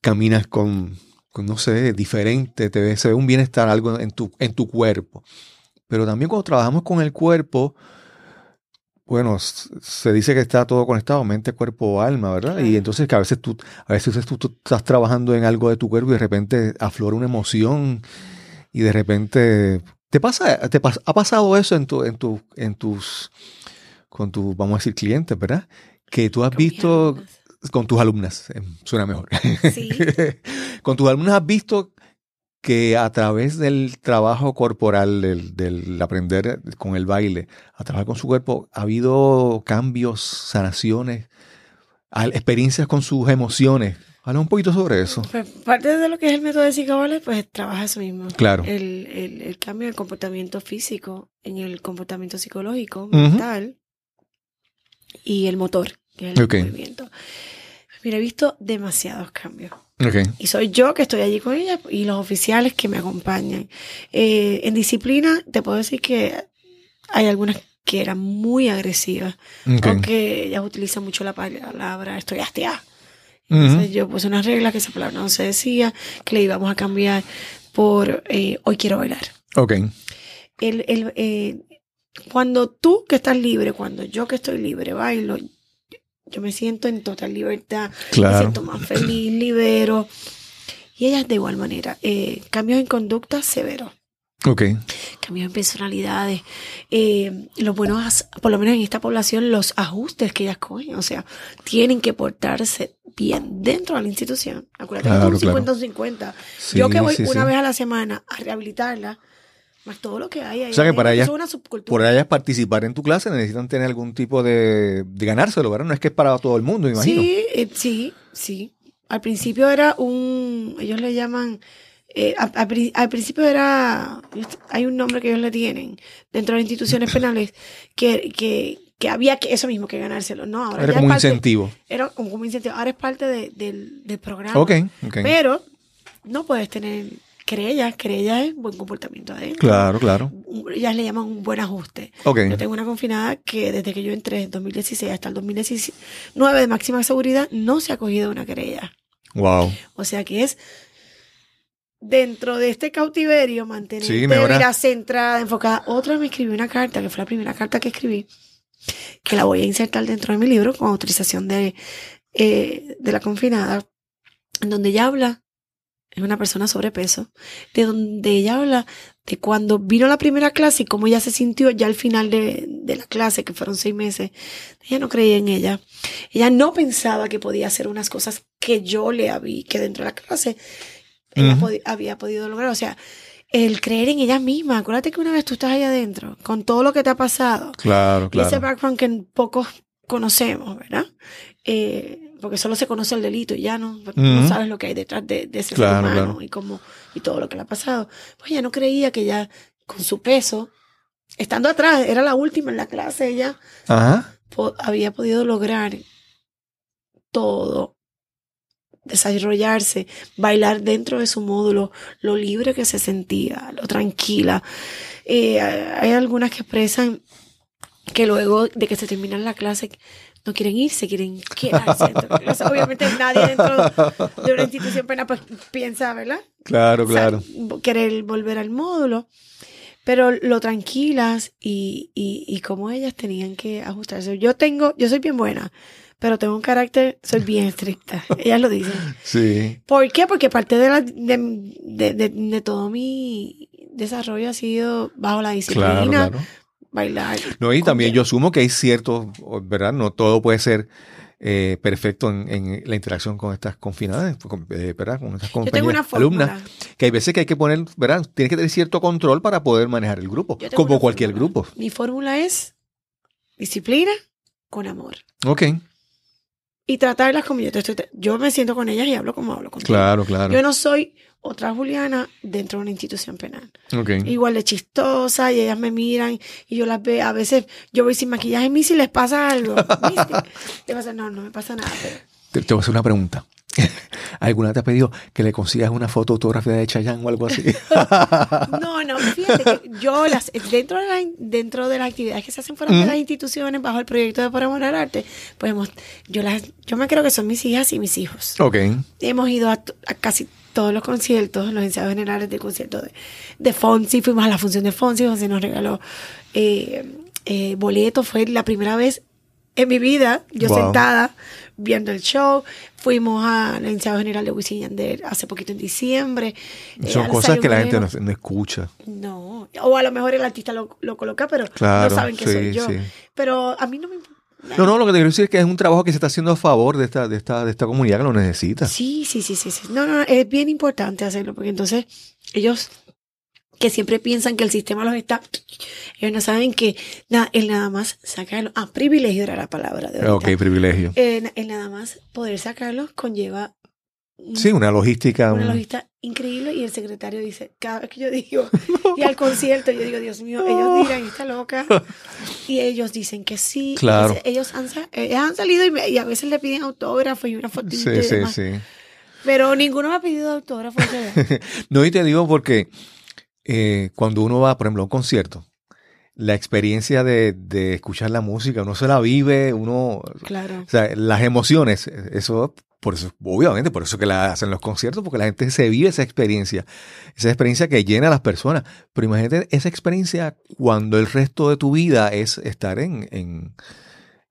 [SPEAKER 1] caminas con, no sé, diferente, te ve, se ve un bienestar, algo en tu, en tu cuerpo. Pero también cuando trabajamos con el cuerpo, bueno, se dice que está todo conectado, mente, cuerpo, alma, ¿verdad? Y entonces que a veces tú, a veces tú, estás trabajando en algo de tu cuerpo y de repente aflora una emoción y de repente te pasa, te ha pasado eso en tu, en tu, en tus, con tus, vamos a decir, clientes, ¿verdad? Que tú has visto con tus alumnas, eh, suena mejor. Sí. con tus alumnas has visto que a través del trabajo corporal, del, aprender con el baile, a trabajar con su cuerpo, ha habido cambios, sanaciones, experiencias con sus emociones. Habla un poquito sobre eso.
[SPEAKER 2] Pues parte de lo que es el método de Psicobales, pues trabaja eso mismo.
[SPEAKER 1] Claro.
[SPEAKER 2] El, cambio del comportamiento físico en el comportamiento psicológico, mental y el motor, que es el movimiento. Mira, he visto demasiados cambios. Y soy yo que estoy allí con ella y los oficiales que me acompañan. Eh, en disciplina, te puedo decir que hay algunas que eran muy agresivas, porque ellas utilizan mucho la palabra estoy hastiada. Entonces yo puse una regla que esa palabra no se decía, que le íbamos a cambiar por eh, hoy quiero bailar.
[SPEAKER 1] Ok.
[SPEAKER 2] El, el, eh, cuando tú que estás libre, cuando yo que estoy libre bailo, yo me siento en total libertad, me siento más feliz, libero. Y ellas de igual manera, eh, cambios en conducta severos.
[SPEAKER 1] Ok.
[SPEAKER 2] Cambios en personalidades. Eh, los buenos, por lo menos en esta población, los ajustes que ellas cogen. O sea, tienen que portarse bien dentro de la institución. Acuérdate que es un 50 50. Yo que voy una vez a la semana a rehabilitarla, más todo lo que hay ahí.
[SPEAKER 1] O sea que para ellas, por ellas participar en tu clase necesitan tener algún tipo de, de ganárselo, ¿verdad? No es que es para todo el mundo, imagino.
[SPEAKER 2] Sí, eh, sí, sí. Al principio era un, ellos le llaman, eh, al, principio era, hay un nombre que ellos le tienen dentro de las instituciones penales que, que, que había que eso mismo que ganárselo. No, ahora
[SPEAKER 1] era como un incentivo.
[SPEAKER 2] Era como un incentivo. Ahora es parte del, del programa.
[SPEAKER 1] Ok,
[SPEAKER 2] Pero no puedes tener querellas, querellas es buen comportamiento adentro.
[SPEAKER 1] Claro, claro.
[SPEAKER 2] Ellas le llaman un buen ajuste.
[SPEAKER 1] Okay.
[SPEAKER 2] Yo tengo una confinada que desde que yo entré en 2016 hasta el 2019 de máxima seguridad no se ha cogido una querella.
[SPEAKER 1] Wow.
[SPEAKER 2] O sea que es dentro de este cautiverio mantenerte sí, centrada, enfocada. Otra me escribió una carta, que fue la primera carta que escribí, que la voy a insertar dentro de mi libro con autorización de, eh, de la confinada, en donde ella habla es una persona sobrepeso, de donde ella habla de cuando vino la primera clase y cómo ella se sintió ya al final de, la clase, que fueron seis meses. Ella no creía en ella. Ella no pensaba que podía hacer unas cosas que yo le había, que dentro de la clase ella había podido lograr. O sea, el creer en ella misma. Acuérdate que una vez tú estás ahí adentro, con todo lo que te ha pasado.
[SPEAKER 1] Claro, claro.
[SPEAKER 2] Y ese background que pocos conocemos, ¿verdad? Eh, porque solo se conoce el delito y ya no, no sabes lo que hay detrás de, ese ser humano y cómo, y todo lo que le ha pasado. Pues ella no creía que ya con su peso, estando atrás, era la última en la clase, ella había podido lograr todo, desarrollarse, bailar dentro de su módulo, lo libre que se sentía, lo tranquila. Eh, hay algunas que expresan que luego de que se termina la clase no quieren irse, quieren quedarse. obviamente nadie dentro de una institución penal pues, piensa, ¿verdad?
[SPEAKER 1] Claro, claro.
[SPEAKER 2] querer volver al módulo. Pero lo tranquilas y, y, y cómo ellas tenían que ajustarse. Yo tengo, yo soy bien buena, pero tengo un carácter, soy bien estricta. Ellas lo dicen.
[SPEAKER 1] Sí.
[SPEAKER 2] ¿Por qué? Porque parte de, la, de, de, de, todo mi desarrollo ha sido bajo la disciplina, bailar.
[SPEAKER 1] No, y también yo asumo que hay ciertos, ¿verdad? No todo puede ser eh, perfecto en, la interacción con estas confinadas, eh, ¿verdad? Con estas compañeras, alumnas, que hay veces que hay que poner, ¿verdad? Tienes que tener cierto control para poder manejar el grupo, como cualquier grupo.
[SPEAKER 2] Mi fórmula es disciplina con amor.
[SPEAKER 1] Ok.
[SPEAKER 2] Y tratarlas como yo estoy. Yo me siento con ellas y hablo como hablo con ellas.
[SPEAKER 1] Claro, claro.
[SPEAKER 2] Yo no soy otra Juliana dentro de una institución penal.
[SPEAKER 1] Okay.
[SPEAKER 2] Igual de chistosa y ellas me miran y yo las veo. A veces yo voy sin maquillaje y si les pasa algo. ¿Viste? pasa? No, no me pasa nada.
[SPEAKER 1] Te, te voy a hacer una pregunta. ¿Alguna te ha pedido que le consigas una foto autografía de Chayanne o algo así?
[SPEAKER 2] no, no, fíjate que yo las, dentro de, la, dentro de las actividades que se hacen fuera de las instituciones bajo el proyecto de Por Amor al Arte, pues yo las, yo me creo que son mis hijas y mis hijos.
[SPEAKER 1] Ok.
[SPEAKER 2] Hemos ido a, a casi todos los conciertos, los ensayos generales de conciertos de, de Fonsi, fuimos a la función de Fonsi, José nos regaló eh, eh, boletos, fue la primera vez en mi vida, yo sentada viendo el show, fuimos al ensayo general de Wisin Yandel hace poquito en diciembre.
[SPEAKER 1] Eh, Son cosas que la gente no, escucha.
[SPEAKER 2] No, o a lo mejor el artista lo, coloca, pero no saben que soy yo. Pero a mí no me importa
[SPEAKER 1] no, no, lo que te quiero decir es que es un trabajo que se está haciendo a favor de esta, de esta, de esta comunidad que lo necesita.
[SPEAKER 2] Sí, sí, sí, sí, sí. No, no, es bien importante hacerlo, porque entonces ellos que siempre piensan que el sistema los está, ellos no saben que nada, el nada más sacarlo, ah, privilegio era la palabra de
[SPEAKER 1] Ok, privilegio.
[SPEAKER 2] El, nada más poder sacarlos conlleva
[SPEAKER 1] Sí, una logística.
[SPEAKER 2] Una logística increíble y el secretario dice, cada vez que yo digo, y al concierto, yo digo, Dios mío, ellos dirán, está loca. Y ellos dicen que sí.
[SPEAKER 1] Claro.
[SPEAKER 2] Ellos han, han salido y, a veces le piden autógrafo y una fotito. Sí, sí, sí. Pero ninguno me ha pedido autógrafo.
[SPEAKER 1] no, y te digo porque eh, cuando uno va, por ejemplo, a un concierto, la experiencia de, de, escuchar la música, uno se la vive, uno...
[SPEAKER 2] Claro.
[SPEAKER 1] O sea, las emociones, eso por eso, obviamente, por eso que la hacen los conciertos, porque la gente se vive esa experiencia, esa experiencia que llena a las personas. Pero imagínate esa experiencia cuando el resto de tu vida es estar en, en,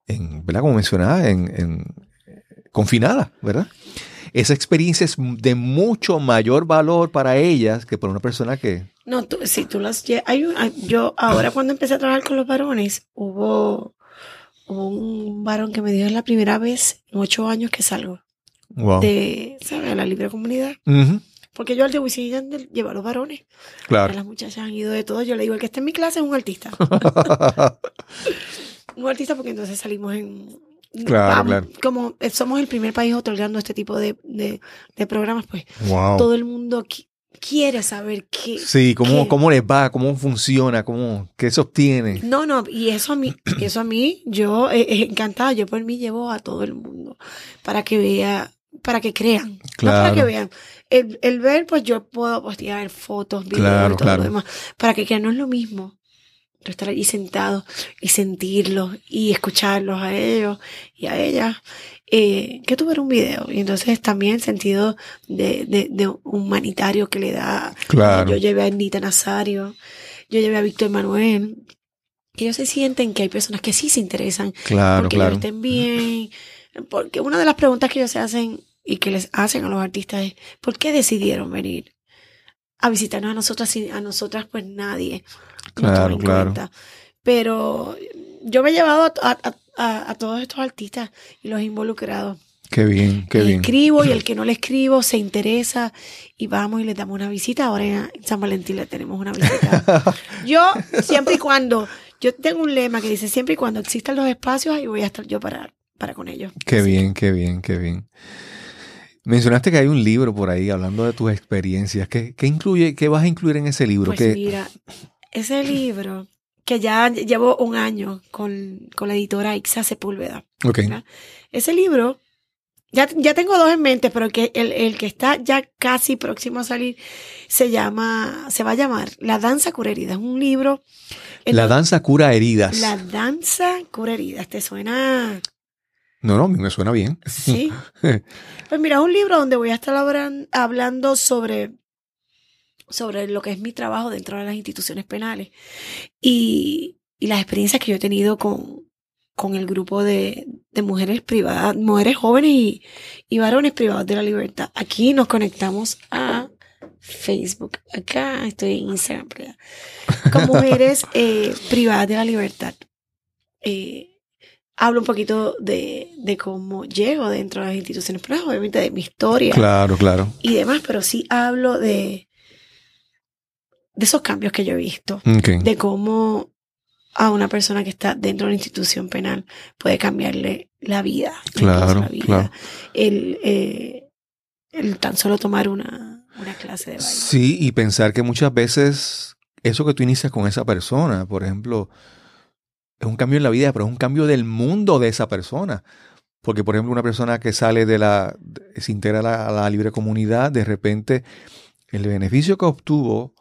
[SPEAKER 1] en ¿verdad? Como mencionaba, en, en, confinada, ¿verdad? Esa experiencia es de mucho mayor valor para ellas que para una persona que...
[SPEAKER 2] No, tú, si tú las... Hay yo ahora cuando empecé a trabajar con los varones, hubo, un varón que me dijo es la primera vez en ocho años que salgo de ¿sabes? la libre comunidad. Porque yo al de Wisin llevo a los varones.
[SPEAKER 1] Claro.
[SPEAKER 2] Las muchachas han ido de todo. Yo le digo, el que está en mi clase es un artista. un artista porque entonces salimos en...
[SPEAKER 1] Claro, claro.
[SPEAKER 2] Como somos el primer país otorgando este tipo de, de, programas, pues todo el mundo quiere saber qué.
[SPEAKER 1] Sí, cómo, cómo les va, cómo funciona, cómo, qué se obtiene.
[SPEAKER 2] No, no, y eso a mí, eso a mí, yo eh, encantada, yo por mí llevo a todo el mundo para que vea para que crean, no para que vean. El, el, ver, pues yo puedo postear fotos, videos, todo lo demás, para que crean, no es lo mismo estar allí sentado y sentirlos y escucharlos a ellos y a ellas, eh, que tuviera un video. Y entonces también sentido de, de, de humanitario que le da.
[SPEAKER 1] Claro.
[SPEAKER 2] Yo llevé a Anita Nazario, yo llevé a Víctor Manuel, que ellos se sienten que hay personas que sí se interesan.
[SPEAKER 1] Claro,
[SPEAKER 2] porque
[SPEAKER 1] claro.
[SPEAKER 2] estén bien. Porque una de las preguntas que ellos se hacen y que les hacen a los artistas es, ¿por qué decidieron venir a visitarnos a nosotras y a nosotras pues nadie?
[SPEAKER 1] Claro, claro.
[SPEAKER 2] Pero yo me he llevado a, todos estos artistas y los he involucrado.
[SPEAKER 1] Qué bien, qué bien.
[SPEAKER 2] escribo y el que no le escribo se interesa y vamos y le damos una visita. Ahora en San Valentín le tenemos una visita. yo, siempre y cuando, yo tengo un lema que dice, siempre y cuando existan los espacios, ahí voy a estar yo para, para con ellos.
[SPEAKER 1] Qué bien, qué bien, qué bien. Mencionaste que hay un libro por ahí hablando de tus experiencias. ¿Qué, incluye, qué vas a incluir en ese libro?
[SPEAKER 2] Pues mira, ese libro que ya llevo un año con, la editora Ixa Sepúlveda.
[SPEAKER 1] Okay.
[SPEAKER 2] Ese libro, ya, ya tengo dos en mente, pero que el, el, que está ya casi próximo a salir se llama, se va a llamar La Danza Cura Heridas. Es un libro.
[SPEAKER 1] La Danza Cura Heridas.
[SPEAKER 2] La Danza Cura Heridas. ¿Te suena?
[SPEAKER 1] No, no, a mí me suena bien.
[SPEAKER 2] Sí. pues mira, un libro donde voy a estar hablando sobre, sobre lo que es mi trabajo dentro de las instituciones penales y, y las experiencias que yo he tenido con, con el grupo de, de mujeres privadas, mujeres jóvenes y, y, varones privados de la libertad. Aquí nos conectamos a Facebook. Acá estoy en Instagram. Con mujeres eh, privadas de la libertad. Eh, hablo un poquito de, de, cómo llego dentro de las instituciones, pero obviamente de mi historia.
[SPEAKER 1] Claro, claro.
[SPEAKER 2] Y demás, pero sí hablo de, de esos cambios que yo he visto. De cómo a una persona que está dentro de una institución penal puede cambiarle la vida.
[SPEAKER 1] Claro, claro.
[SPEAKER 2] El, eh, el tan solo tomar una, una clase de baile.
[SPEAKER 1] Sí, y pensar que muchas veces eso que tú inicias con esa persona, por ejemplo, es un cambio en la vida, pero es un cambio del mundo de esa persona. Porque, por ejemplo, una persona que sale de la, se integra a la, libre comunidad, de repente el beneficio que obtuvo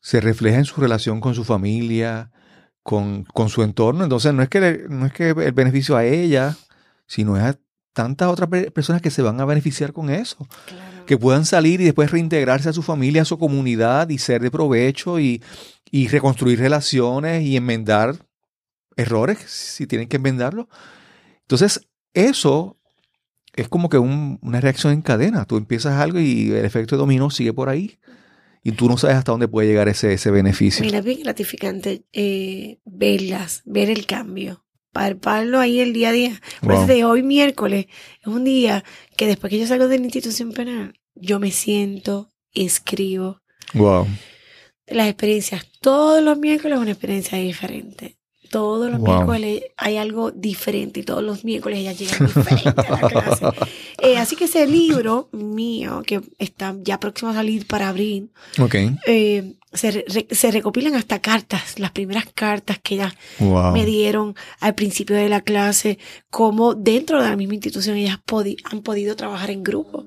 [SPEAKER 1] se refleja en su relación con su familia, con, con su entorno. Entonces, no es, que, no es que el beneficio a ella, sino a tantas otras personas que se van a beneficiar con eso. Que puedan salir y después reintegrarse a su familia, a su comunidad y ser de provecho y, y reconstruir relaciones y enmendar errores si tienen que enmendarlo. Entonces, eso es como que una reacción en cadena. Tú empiezas algo y el efecto de dominó sigue por ahí. Y tú no sabes hasta dónde puede llegar ese, ese beneficio.
[SPEAKER 2] Mira, es bien gratificante eh, verlas, ver el cambio, palparlo ahí el día a día. De hoy miércoles es un día que después que yo salgo de la institución penal, yo me siento, escribo.
[SPEAKER 1] Wow.
[SPEAKER 2] Las experiencias, todos los miércoles es una experiencia diferente. Todos los miércoles hay algo diferente y todos los miércoles ella llega diferente a la clase. Eh, así que ese libro mío, que está ya próximo a salir para abril, eh, se, recopilan hasta cartas, las primeras cartas que ellas me dieron al principio de la clase, cómo dentro de la misma institución ellas han podido trabajar en grupo,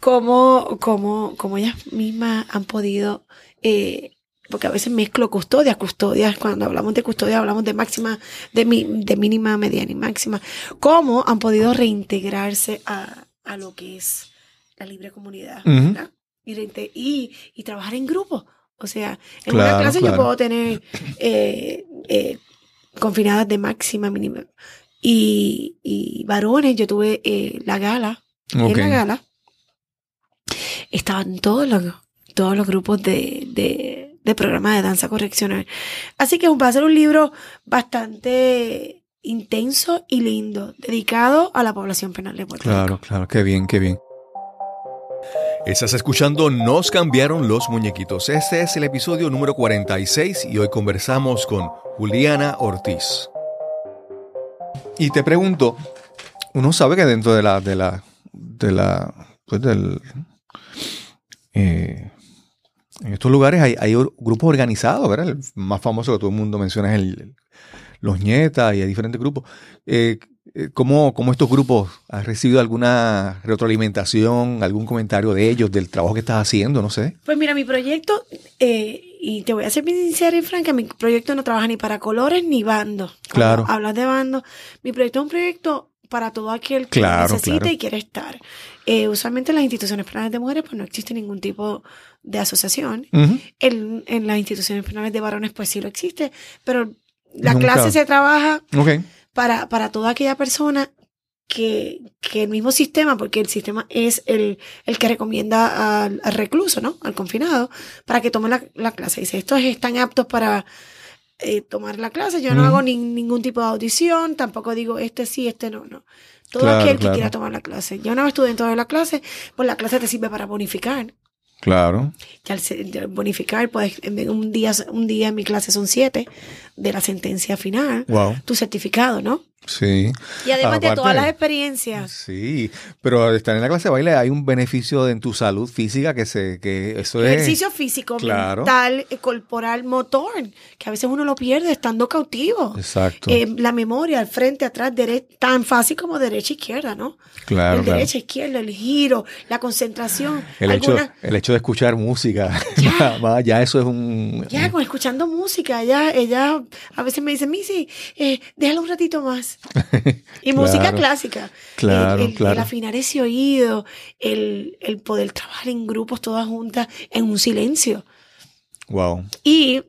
[SPEAKER 2] cómo, cómo, cómo ellas mismas han podido eh, porque a veces mezclo custodias, custodias, cuando hablamos de custodia hablamos de máxima, de, de mínima, mediana y máxima, cómo han podido reintegrarse a, a lo que es la libre comunidad, y, y, trabajar en grupo. O sea, en una clase yo puedo tener eh, eh, confinadas de máxima, mínima. Y, y varones, yo tuve eh, la gala. En la gala estaban todos los, todos los grupos de, de de programa de danza correccional. Así que va a ser un libro bastante intenso y lindo, dedicado a la población penal de Puerto
[SPEAKER 1] Rico. Claro, claro, qué bien, qué bien. Estás escuchando Nos cambiaron los muñequitos. Este es el episodio número 46 y hoy conversamos con Juliana Ortiz. Y te pregunto, uno sabe que dentro de la, de la, de la, pues del, eh, en estos lugares hay, grupos organizados, ¿verdad? El más famoso que todo el mundo menciona es el, los Nietas y hay diferentes grupos. Eh, eh, ¿cómo, estos grupos han recibido alguna retroalimentación, algún comentario de ellos, del trabajo que estás haciendo? No sé.
[SPEAKER 2] Pues mira, mi proyecto, eh, y te voy a ser bien sincera y franca, mi proyecto no trabaja ni para colores ni bando.
[SPEAKER 1] Claro.
[SPEAKER 2] Hablas de bando. Mi proyecto es un proyecto para todo aquel que necesite y quiere estar. Eh, usualmente en las instituciones penales de mujeres pues no existe ningún tipo de asociación. en, en, las instituciones penales de varones pues sí lo existe, pero la clase se trabaja para, para toda aquella persona que, que, el mismo sistema, porque el sistema es el, el que recomienda al, recluso, ¿no? Al confinado, para que tome la, la clase. Dice, estos están aptos para eh, tomar la clase. Yo no hago ningún tipo de audición, tampoco digo este sí, este no, no. Todo aquel que quiera tomar la clase. Yo una vez estuve dentro de la clase, pues la clase te sirve para bonificar.
[SPEAKER 1] Claro.
[SPEAKER 2] Ya al bonificar, pues un día, un día en mi clase son siete de la sentencia final.
[SPEAKER 1] Wow.
[SPEAKER 2] Tu certificado, ¿no?
[SPEAKER 1] Sí.
[SPEAKER 2] Y además de todas las experiencias.
[SPEAKER 1] Sí, pero al estar en la clase de baile hay un beneficio en tu salud física que se que eso
[SPEAKER 2] es ejercicio físico, mental, eh, corporal, motor, que a veces uno lo pierde estando cautivo.
[SPEAKER 1] Exacto.
[SPEAKER 2] Eh, la memoria, al frente, atrás, derecha, tan fácil como derecha izquierda, ¿no?
[SPEAKER 1] Claro.
[SPEAKER 2] El derecha izquierda, el giro, la concentración.
[SPEAKER 1] El, hecho, el hecho de escuchar música, ya, ya, eso es un
[SPEAKER 2] ya con escuchando música, ella ella a veces me dice, Missy, eh, déjalo un ratito más y música clásica.
[SPEAKER 1] Claro,
[SPEAKER 2] el,
[SPEAKER 1] claro.
[SPEAKER 2] afinar ese oído, el, poder trabajar en grupos todas juntas en un silencio.
[SPEAKER 1] Wow.
[SPEAKER 2] Y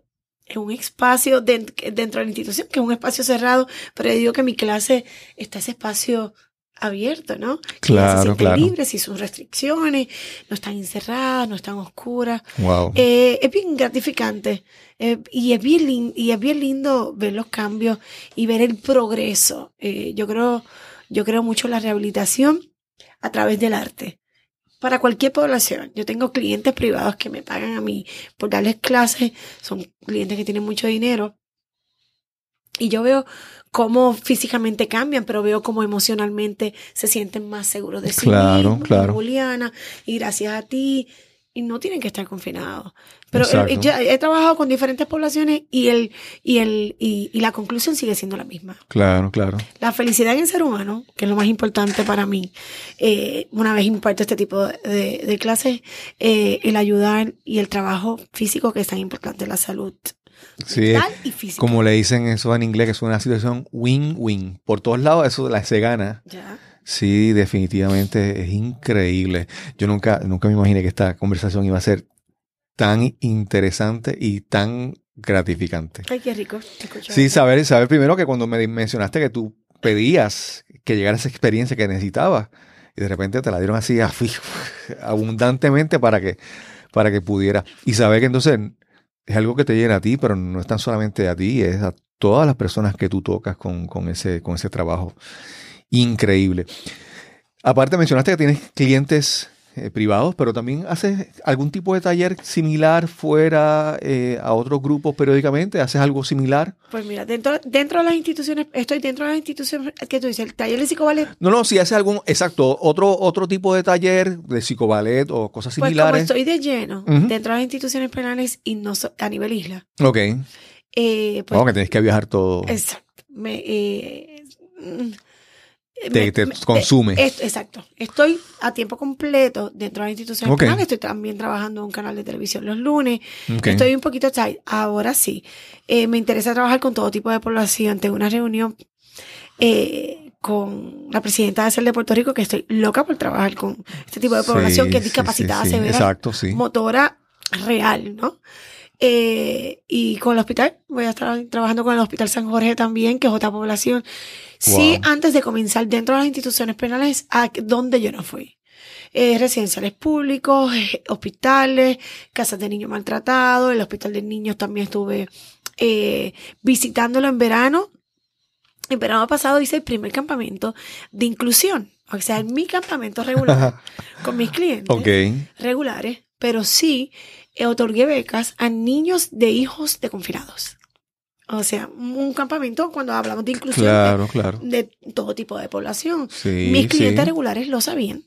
[SPEAKER 2] en un espacio dentro de la institución, que es un espacio cerrado, pero yo digo que mi clase está ese espacio abierto, ¿no?
[SPEAKER 1] Claro,
[SPEAKER 2] se
[SPEAKER 1] claro.
[SPEAKER 2] libres y sus restricciones, no están encerradas, no están oscuras.
[SPEAKER 1] Wow.
[SPEAKER 2] Eh, es bien gratificante eh, y, es bien lin- y es bien lindo ver los cambios y ver el progreso. Eh, yo, creo, yo creo mucho en la rehabilitación a través del arte. Para cualquier población. Yo tengo clientes privados que me pagan a mí por darles clases. Son clientes que tienen mucho dinero. Y yo veo cómo físicamente cambian, pero veo cómo emocionalmente se sienten más seguros de sí
[SPEAKER 1] Claro,
[SPEAKER 2] mismos,
[SPEAKER 1] claro.
[SPEAKER 2] Juliana, y gracias a ti. Y no tienen que estar confinados. Pero eh, yo he trabajado con diferentes poblaciones y, el, y, el, y, y la conclusión sigue siendo la misma.
[SPEAKER 1] Claro, claro.
[SPEAKER 2] La felicidad en el ser humano, que es lo más importante para mí, eh, una vez imparto este tipo de, de clases, eh, el ayudar y el trabajo físico que es tan importante, la salud
[SPEAKER 1] Sí,
[SPEAKER 2] mental y física.
[SPEAKER 1] como le dicen eso en inglés, que es una situación win-win. Por todos lados eso la, se gana.
[SPEAKER 2] Ya.
[SPEAKER 1] Sí, definitivamente es increíble. Yo nunca, nunca me imaginé que esta conversación iba a ser tan interesante y tan gratificante.
[SPEAKER 2] Ay, qué rico.
[SPEAKER 1] Sí, saber, saber primero que cuando me mencionaste que tú pedías que llegara esa experiencia que necesitabas y de repente te la dieron así abundantemente para que, para que pudiera. Y saber que entonces es algo que te llena a ti, pero no es tan solamente a ti, es a todas las personas que tú tocas con, con ese, con ese trabajo. Increíble. Aparte mencionaste que tienes clientes eh, privados, pero también haces algún tipo de taller similar fuera eh, a otros grupos periódicamente. ¿Haces algo similar?
[SPEAKER 2] Pues mira, dentro, dentro de las instituciones, estoy dentro de las instituciones que tú dices, el taller de psicoballet,
[SPEAKER 1] No, no, si haces algún, exacto, otro, otro tipo de taller de psicoballet o cosas
[SPEAKER 2] pues como
[SPEAKER 1] similares.
[SPEAKER 2] estoy de lleno dentro de las instituciones penales y no so- a nivel isla,
[SPEAKER 1] Ok.
[SPEAKER 2] eh, pues
[SPEAKER 1] que tenés que viajar todo.
[SPEAKER 2] Exacto. Me, eh,
[SPEAKER 1] Te-
[SPEAKER 2] me-
[SPEAKER 1] te
[SPEAKER 2] me-
[SPEAKER 1] consume.
[SPEAKER 2] eh, exacto. Estoy a tiempo completo dentro de las instituciones
[SPEAKER 1] Ok.
[SPEAKER 2] penales. Estoy también trabajando en un canal de televisión los lunes.
[SPEAKER 1] Ok.
[SPEAKER 2] Estoy un poquito tight. Ahora sí. Eh, me interesa trabajar con todo tipo de población. Tengo una reunión eh, con la presidenta de CEL de Puerto Rico que estoy loca por trabajar con este tipo de población
[SPEAKER 1] Sí,
[SPEAKER 2] que es discapacitada
[SPEAKER 1] sí, sí.
[SPEAKER 2] severa
[SPEAKER 1] Exacto, sí.
[SPEAKER 2] motora real, ¿no? Eh, y con el hospital, voy a estar trabajando con el Hospital San Jorge también, que es otra población. Sí, antes de comenzar dentro de las instituciones penales, a donde yo no fui. Eh, residenciales públicos, eh, hospitales, casas de niños maltratados, el hospital de niños también estuve eh, visitándolo en verano. En verano pasado hice el primer campamento de inclusión, o sea, mi campamento regular con mis clientes regulares, pero sí otorgué becas a niños de hijos de confinados. O sea, un campamento cuando hablamos de inclusión
[SPEAKER 1] Claro, claro.
[SPEAKER 2] de, de todo tipo de población.
[SPEAKER 1] Sí,
[SPEAKER 2] Mis clientes
[SPEAKER 1] sí.
[SPEAKER 2] regulares lo sabían,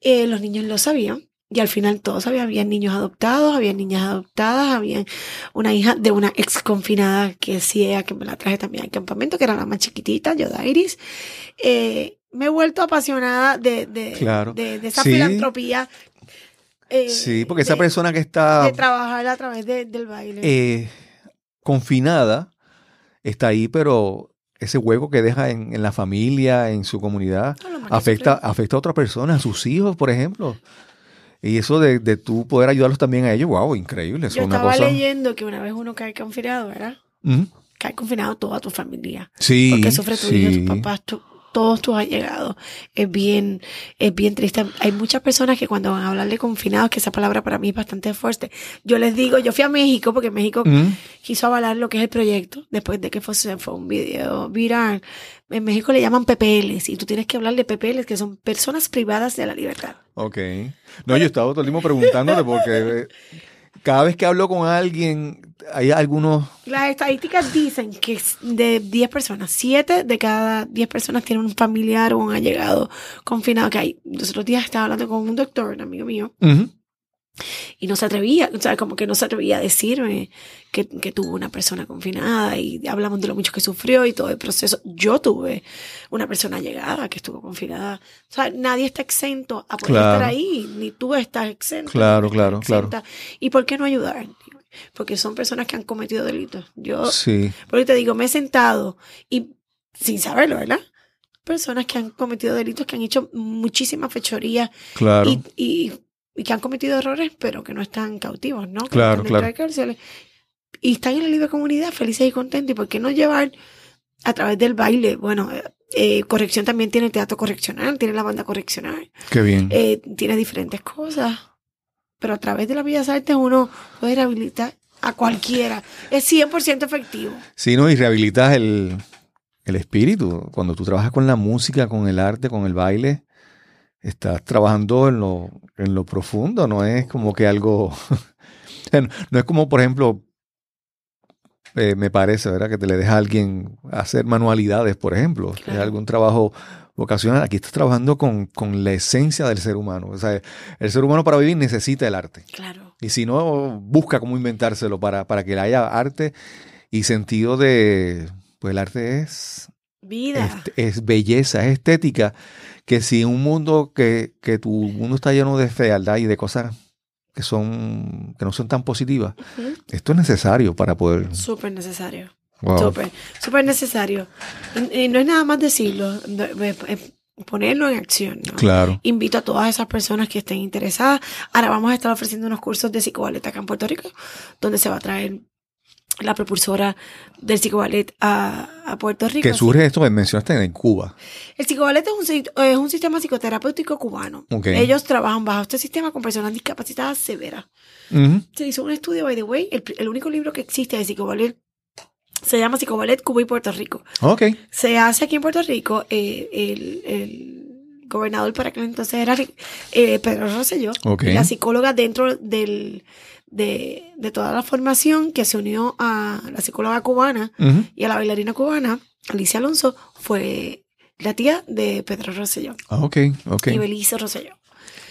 [SPEAKER 2] eh, los niños lo sabían. Y al final todos sabían, había niños adoptados, había niñas adoptadas, había una hija de una ex confinada que sí, ella que me la traje también al campamento, que era la más chiquitita, Yodairis. Eh, me he vuelto apasionada de, de,
[SPEAKER 1] Claro.
[SPEAKER 2] de, de esa
[SPEAKER 1] Sí.
[SPEAKER 2] filantropía. Eh,
[SPEAKER 1] Sí, porque esa
[SPEAKER 2] de-
[SPEAKER 1] persona que está
[SPEAKER 2] de trabajar a través de- del baile.
[SPEAKER 1] eh, confinada está ahí, pero ese hueco que deja en, en la familia, en su comunidad, afecta, afecta a otra persona, a sus hijos, por ejemplo. Y eso de, de tú poder ayudarlos también a ellos, wow, increíble. Eso
[SPEAKER 2] Yo
[SPEAKER 1] una
[SPEAKER 2] estaba
[SPEAKER 1] cosa.
[SPEAKER 2] leyendo que una vez uno cae confinado, ¿verdad? Cae confinado toda tu familia.
[SPEAKER 1] Sí.
[SPEAKER 2] Porque sufre tu
[SPEAKER 1] sí.
[SPEAKER 2] hijo, tus papás, tu- todos tus allegados. Es bien, es bien triste. Hay muchas personas que cuando van a hablar de confinados, que esa palabra para mí es bastante fuerte, yo les digo, yo fui a México porque México quiso avalar lo que es el proyecto, después de que fue, un video viral. En México le llaman PPLs y tú tienes que hablar de PPLs, que son personas privadas de la libertad.
[SPEAKER 1] Ok. No, yo estaba todo el tiempo preguntándote porque cada vez que hablo con alguien, hay algunos.
[SPEAKER 2] Las estadísticas dicen que de 10 personas, 7 de cada 10 personas tienen un familiar o un allegado confinado que hay. Los otros días estaba hablando con un doctor, un amigo mío,
[SPEAKER 1] Ujú.
[SPEAKER 2] Y no se atrevía, o sea, como que no se atrevía a decirme que, que tuvo una persona confinada y hablamos de lo mucho que sufrió y todo el proceso. Yo tuve una persona allegada que estuvo confinada. O sea, nadie está exento a poder
[SPEAKER 1] Claro.
[SPEAKER 2] estar ahí, ni tú estás exento.
[SPEAKER 1] Claro, claro,
[SPEAKER 2] estás
[SPEAKER 1] claro.
[SPEAKER 2] exenta. ¿Y por qué no ayudar? Porque son personas que han cometido delitos. Yo,
[SPEAKER 1] Sí.
[SPEAKER 2] porque te digo, me he sentado y sin saberlo, ¿verdad? Personas que han cometido delitos, que han hecho muchísimas fechorías
[SPEAKER 1] Claro.
[SPEAKER 2] y, y, y que han cometido errores, pero que no están cautivos, ¿no? Que no
[SPEAKER 1] Claro,
[SPEAKER 2] están
[SPEAKER 1] claro.
[SPEAKER 2] de cárceles. Y están en la libre comunidad, felices y contentos. ¿Y por qué no llevar a través del baile? Bueno, eh, Eh, corrección también tiene teatro correccional, tiene la banda correccional.
[SPEAKER 1] Qué bien.
[SPEAKER 2] Eh, tiene diferentes cosas. Pero a través de las Bellas Artes uno puede rehabilitar a cualquiera. Es 100% efectivo.
[SPEAKER 1] Sí, ¿no? Y rehabilitas el, el espíritu. Cuando tú trabajas con la música, con el arte, con el baile, estás trabajando en lo, en lo profundo, no es como que algo... no es como, por ejemplo, eh, me parece, ¿verdad? Que te le deja a alguien hacer manualidades, por ejemplo. Es algún trabajo vocacional. Aquí estás trabajando con, con, la esencia del ser humano. O sea, el ser humano para vivir necesita el arte.
[SPEAKER 2] Claro.
[SPEAKER 1] Y si no, busca cómo inventárselo para, para que haya arte y sentido de... Pues el arte es...
[SPEAKER 2] Vida.
[SPEAKER 1] Es, es belleza, es estética. Que si un mundo que, que tu mundo está lleno de fealdad y de cosas que son que no son tan positivas. Esto es necesario para poder.
[SPEAKER 2] Súper necesario. Súper, súper necesario. Y, no es nada más decirlo, es ponerlo en acción. ¿no?
[SPEAKER 1] Claro.
[SPEAKER 2] Invito a todas esas personas que estén interesadas. Ahora vamos a estar ofreciendo unos cursos de psicobaleta acá en Puerto Rico, donde se va a traer la propulsora del psicoballet a, a Puerto Rico.
[SPEAKER 1] Que surge esto, me mencionaste en Cuba.
[SPEAKER 2] El psicoballet es un, es un sistema psicoterapéutico cubano. Ellos trabajan bajo este sistema con personas discapacitadas severas. Se hizo un estudio, by the way, el, el único libro que existe de psicoballet se llama Psicoballet Cuba y Puerto Rico.
[SPEAKER 1] Okay.
[SPEAKER 2] Se hace aquí en Puerto Rico. Eh, el, el, gobernador para aquel entonces era eh, Pedro Rosselló. La psicóloga dentro del de, de, toda la formación que se unió a la psicóloga cubana y a la bailarina cubana, Alicia Alonso, fue la tía de Pedro Rosselló.
[SPEAKER 1] Ah, ok, ok.
[SPEAKER 2] Y Belice Rosselló.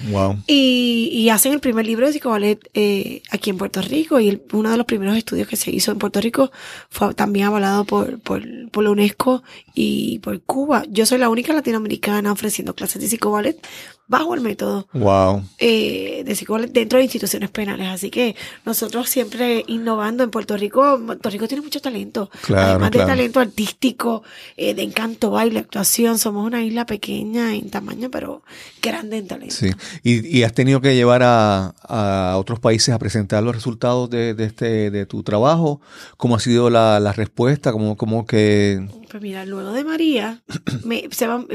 [SPEAKER 1] Wow.
[SPEAKER 2] Y, y, hacen el primer libro de psicoballet eh, aquí en Puerto Rico y uno de los primeros estudios que se hizo en Puerto Rico fue también avalado por, por, por la UNESCO y por Cuba. Yo soy la única latinoamericana ofreciendo clases de psicoballet bajo el método
[SPEAKER 1] wow.
[SPEAKER 2] eh, de psicoballet dentro de instituciones penales. Así que nosotros siempre innovando en Puerto Rico, Puerto Rico tiene mucho talento.
[SPEAKER 1] Claro,
[SPEAKER 2] Además
[SPEAKER 1] claro.
[SPEAKER 2] de talento artístico, eh, de encanto, baile, actuación. Somos una isla pequeña en tamaño, pero grande en talento.
[SPEAKER 1] Sí. ¿Y, y has tenido que llevar a, a, otros países a presentar los resultados de, de, este, de tu trabajo? ¿Cómo ha sido la, la respuesta? ¿Cómo, cómo que...?
[SPEAKER 2] Pues mira, luego de María, me, se va,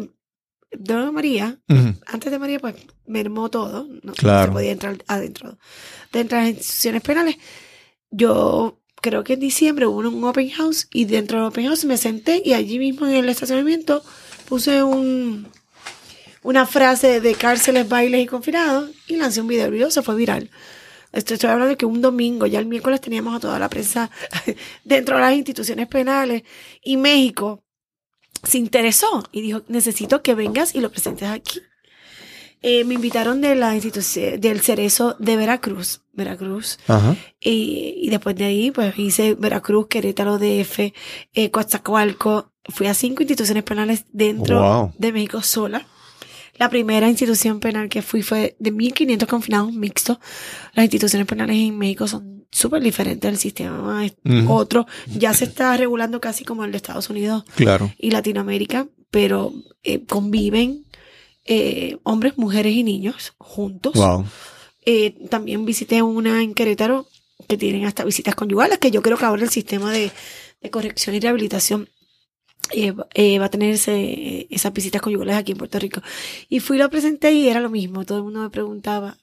[SPEAKER 2] de María,
[SPEAKER 1] Uh -huh.
[SPEAKER 2] antes de María, pues mermó todo. No,
[SPEAKER 1] Claro.
[SPEAKER 2] no se podía entrar adentro. Dentro de las instituciones penales, yo creo que en diciembre hubo un open house y dentro del open house me senté y allí mismo en el estacionamiento puse un, una frase de cárceles, bailes y confinados y lancé un video. El video se fue viral. Esto estoy hablando de que un domingo, ya el miércoles teníamos a toda la prensa dentro de las instituciones penales y México se interesó y dijo, necesito que vengas y lo presentes aquí. Eh, me invitaron de la institución, del Cerezo de Veracruz, Veracruz.
[SPEAKER 1] Ajá.
[SPEAKER 2] Y, y, después de ahí, pues hice Veracruz, Querétaro, DF, eh, Coatzacoalco. Fui a cinco instituciones penales dentro
[SPEAKER 1] Wow.
[SPEAKER 2] de México sola. La primera institución penal que fui fue de 1.500 confinados mixtos. Las instituciones penales en México son súper diferentes. El sistema es otro. Ya se está regulando casi como el de Estados Unidos
[SPEAKER 1] Claro.
[SPEAKER 2] y Latinoamérica, pero eh, conviven eh, hombres, mujeres y niños juntos.
[SPEAKER 1] Wow.
[SPEAKER 2] Eh, también visité una en Querétaro que tienen hasta visitas conyugales, que yo creo que ahora el sistema de, de corrección y rehabilitación eh, eh, va a tener ese- esas visitas conyugales aquí en Puerto Rico. Y fui, lo presenté y era lo mismo. Todo el mundo me preguntaba,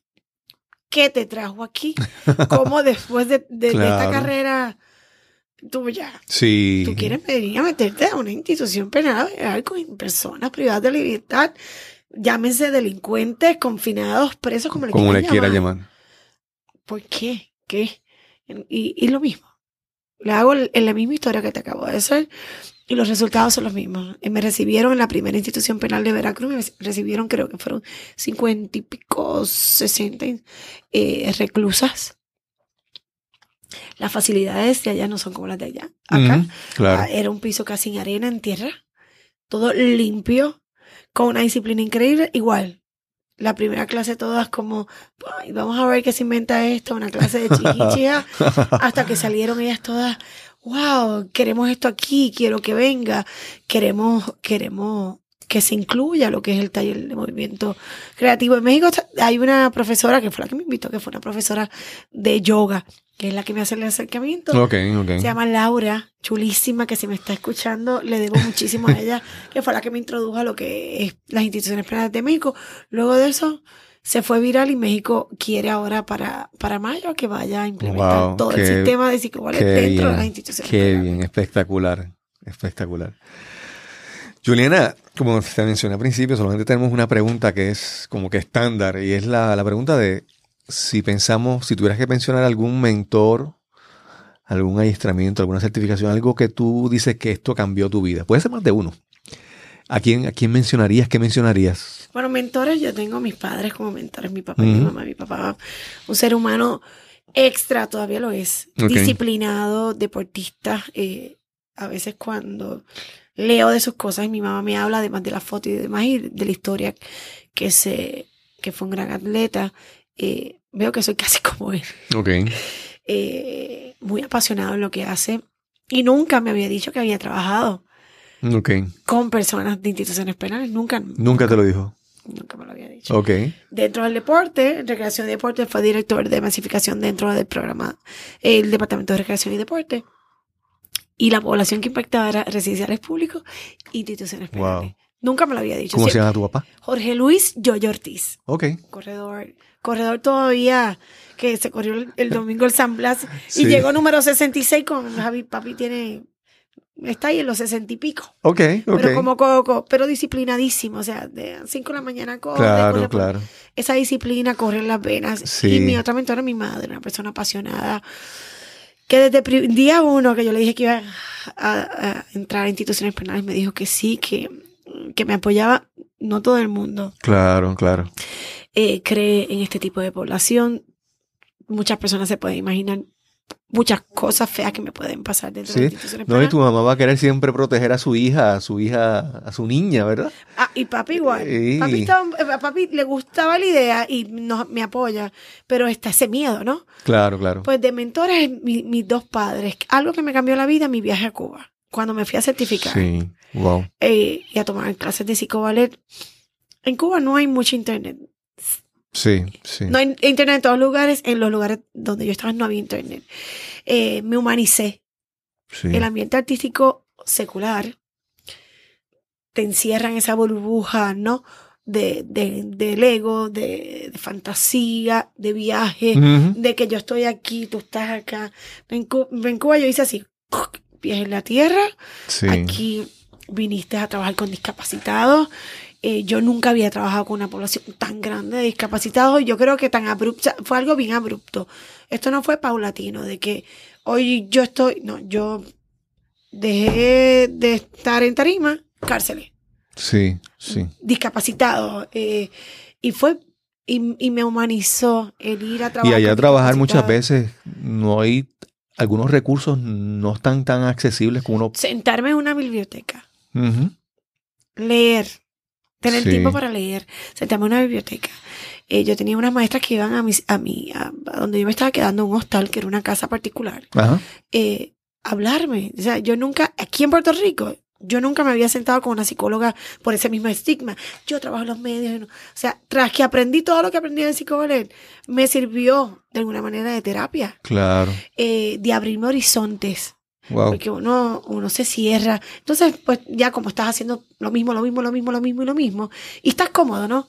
[SPEAKER 2] ¿qué te trajo aquí? ¿Cómo después de, de- de esta
[SPEAKER 1] Claro.
[SPEAKER 2] carrera tú ya
[SPEAKER 1] Sí.
[SPEAKER 2] Tú quieres venir a meterte a una institución penal a con personas privadas de libertad, llámense delincuentes, confinados, presos, como le
[SPEAKER 1] Como le quiera
[SPEAKER 2] llamar.
[SPEAKER 1] llamar.
[SPEAKER 2] ¿Por qué? ¿Qué? Y, y lo mismo. Le hago el- en la misma historia que te acabo de hacer y los resultados son los mismos. Eh, Me recibieron en la primera institución penal de Veracruz, me recibieron creo que fueron cincuenta y pico, sesenta eh, reclusas. Las facilidades de allá no son como las de allá. Acá
[SPEAKER 1] Claro.
[SPEAKER 2] Ah, Era un piso casi en arena, en tierra. Todo limpio, con una disciplina increíble. Igual, la primera clase todas como, "Ay, vamos a ver qué se inventa esto, una clase de chiquichia, hasta que salieron ellas todas, wow, queremos esto aquí, quiero que venga, queremos, queremos que se incluya lo que es el taller de movimiento creativo. En México hay una profesora que fue la que me invitó, que fue una profesora de yoga. que es la que me hace el acercamiento.
[SPEAKER 1] Ok, ok.
[SPEAKER 2] Se llama Laura, chulísima, que si me está escuchando, le debo muchísimo a ella, que fue la que me introdujo a lo que es las instituciones penales de México. Luego de eso, se fue viral y México quiere ahora para, para mayo que vaya a implementar
[SPEAKER 1] Wow,
[SPEAKER 2] todo el sistema de
[SPEAKER 1] Qué
[SPEAKER 2] dentro de las instituciones
[SPEAKER 1] Qué
[SPEAKER 2] penales.
[SPEAKER 1] bien, espectacular, espectacular. Juliana, como te mencioné al principio, solamente tenemos una pregunta que es como que estándar y es la, la pregunta de si pensamos, si tuvieras que mencionar algún mentor, algún adiestramiento, alguna certificación, algo que tú dices que esto cambió tu vida. Puede ser más de uno. ¿A quién, a quién mencionarías? ¿Qué mencionarías?
[SPEAKER 2] Bueno, mentores, yo tengo a mis padres como mentores, mi papá y mi mamá. Mi papá, un ser humano extra, todavía lo es, disciplinado, deportista. eh, a veces cuando leo de sus cosas, mi mamá me habla además de la foto y demás y de la historia que se que fue un gran atleta. eh, veo que soy casi como él,
[SPEAKER 1] Ok.
[SPEAKER 2] eh, muy apasionado en lo que hace y nunca me había dicho que había trabajado
[SPEAKER 1] Ok.
[SPEAKER 2] con personas de instituciones penales, nunca,
[SPEAKER 1] Nunca te lo dijo.
[SPEAKER 2] nunca me lo había dicho.
[SPEAKER 1] Ok.
[SPEAKER 2] Dentro del deporte, Recreación y Deporte, fue director de masificación dentro del programa, el Departamento de Recreación y Deporte. Y la población que impactaba era residenciales públicos e instituciones
[SPEAKER 1] Wow.
[SPEAKER 2] penales. Nunca me lo había dicho.
[SPEAKER 1] ¿Cómo se llama tu papá?
[SPEAKER 2] Jorge Luis Yoyo Ortiz,
[SPEAKER 1] Ok.
[SPEAKER 2] corredor. Corredor todavía que se corrió el, el domingo el San Blas
[SPEAKER 1] Sí.
[SPEAKER 2] y llegó número 66 con Javi. Papi tiene, está ahí en los 60 y pico.
[SPEAKER 1] Ok, ok.
[SPEAKER 2] Pero como coco, pero disciplinadísimo. O sea, de 5 de la mañana corre,
[SPEAKER 1] claro,
[SPEAKER 2] corre por-
[SPEAKER 1] claro.
[SPEAKER 2] esa disciplina corre en las venas.
[SPEAKER 1] Sí.
[SPEAKER 2] Y mi otra mentora, mi madre, una persona apasionada, que desde día uno que yo le dije que iba a, a entrar a instituciones penales, me dijo que sí, que, que me apoyaba. No todo el mundo
[SPEAKER 1] Claro, claro.
[SPEAKER 2] eh, cree en este tipo de población. Muchas personas se pueden imaginar muchas cosas feas que me pueden pasar dentro de
[SPEAKER 1] Sí.
[SPEAKER 2] las instituciones
[SPEAKER 1] No, y tu mamá va a querer siempre proteger a su hija, a su hija, a su niña, ¿verdad?
[SPEAKER 2] Ah, y papi igual. Papi, estaba- a papi le gustaba la idea y nos, me apoya, pero está ese miedo, ¿no?
[SPEAKER 1] Claro, claro.
[SPEAKER 2] Pues de mentores, mi- mis dos padres. Algo que me cambió la vida, mi viaje a Cuba. Cuando me fui a certificar
[SPEAKER 1] Sí, wow.
[SPEAKER 2] eh, y a tomar clases de psicoballet. En Cuba no hay mucho internet.
[SPEAKER 1] Sí, sí.
[SPEAKER 2] No hay internet en todos lugares. En los lugares donde yo estaba no había internet. Eh, me humanicé.
[SPEAKER 1] sí.
[SPEAKER 2] El ambiente artístico secular te encierra en esa burbuja, ¿no? De, de, del ego, de, de fantasía, de viaje, de que yo estoy aquí, tú estás acá. En, en Cuba yo hice así, pies en la tierra,
[SPEAKER 1] Sí.
[SPEAKER 2] aquí viniste a trabajar con discapacitados. Eh, yo nunca había trabajado con una población tan grande de discapacitados y yo creo que tan abrupto, fue algo bien abrupto. Esto no fue paulatino, de que hoy yo estoy, no, yo dejé de estar en tarima, cárceles,
[SPEAKER 1] Sí, sí.
[SPEAKER 2] discapacitados, eh, y fue, y, y me humanizó el ir a
[SPEAKER 1] Y
[SPEAKER 2] trabajar.
[SPEAKER 1] allá
[SPEAKER 2] con
[SPEAKER 1] trabajar muchas veces no hay, algunos recursos no están tan accesibles como uno.
[SPEAKER 2] Sentarme en una biblioteca. Leer, tener
[SPEAKER 1] Sí.
[SPEAKER 2] tiempo para leer, sentarme en una biblioteca. Eh, yo tenía unas maestras que iban a, mis, a, mi, a, a donde yo me estaba quedando, un hostal, que era una casa particular,
[SPEAKER 1] Ajá.
[SPEAKER 2] eh, hablarme. O sea, yo nunca, aquí en Puerto Rico, yo nunca me había sentado con una psicóloga por ese mismo estigma. Yo trabajo en los medios. o sea, tras que aprendí todo lo que aprendí de psicoballet, me sirvió de alguna manera de terapia,
[SPEAKER 1] Claro.
[SPEAKER 2] eh, de abrirme horizontes
[SPEAKER 1] Wow.
[SPEAKER 2] porque uno, uno se cierra. Entonces, pues ya como estás haciendo lo mismo, lo mismo, lo mismo, lo mismo y lo mismo, y estás cómodo, ¿no?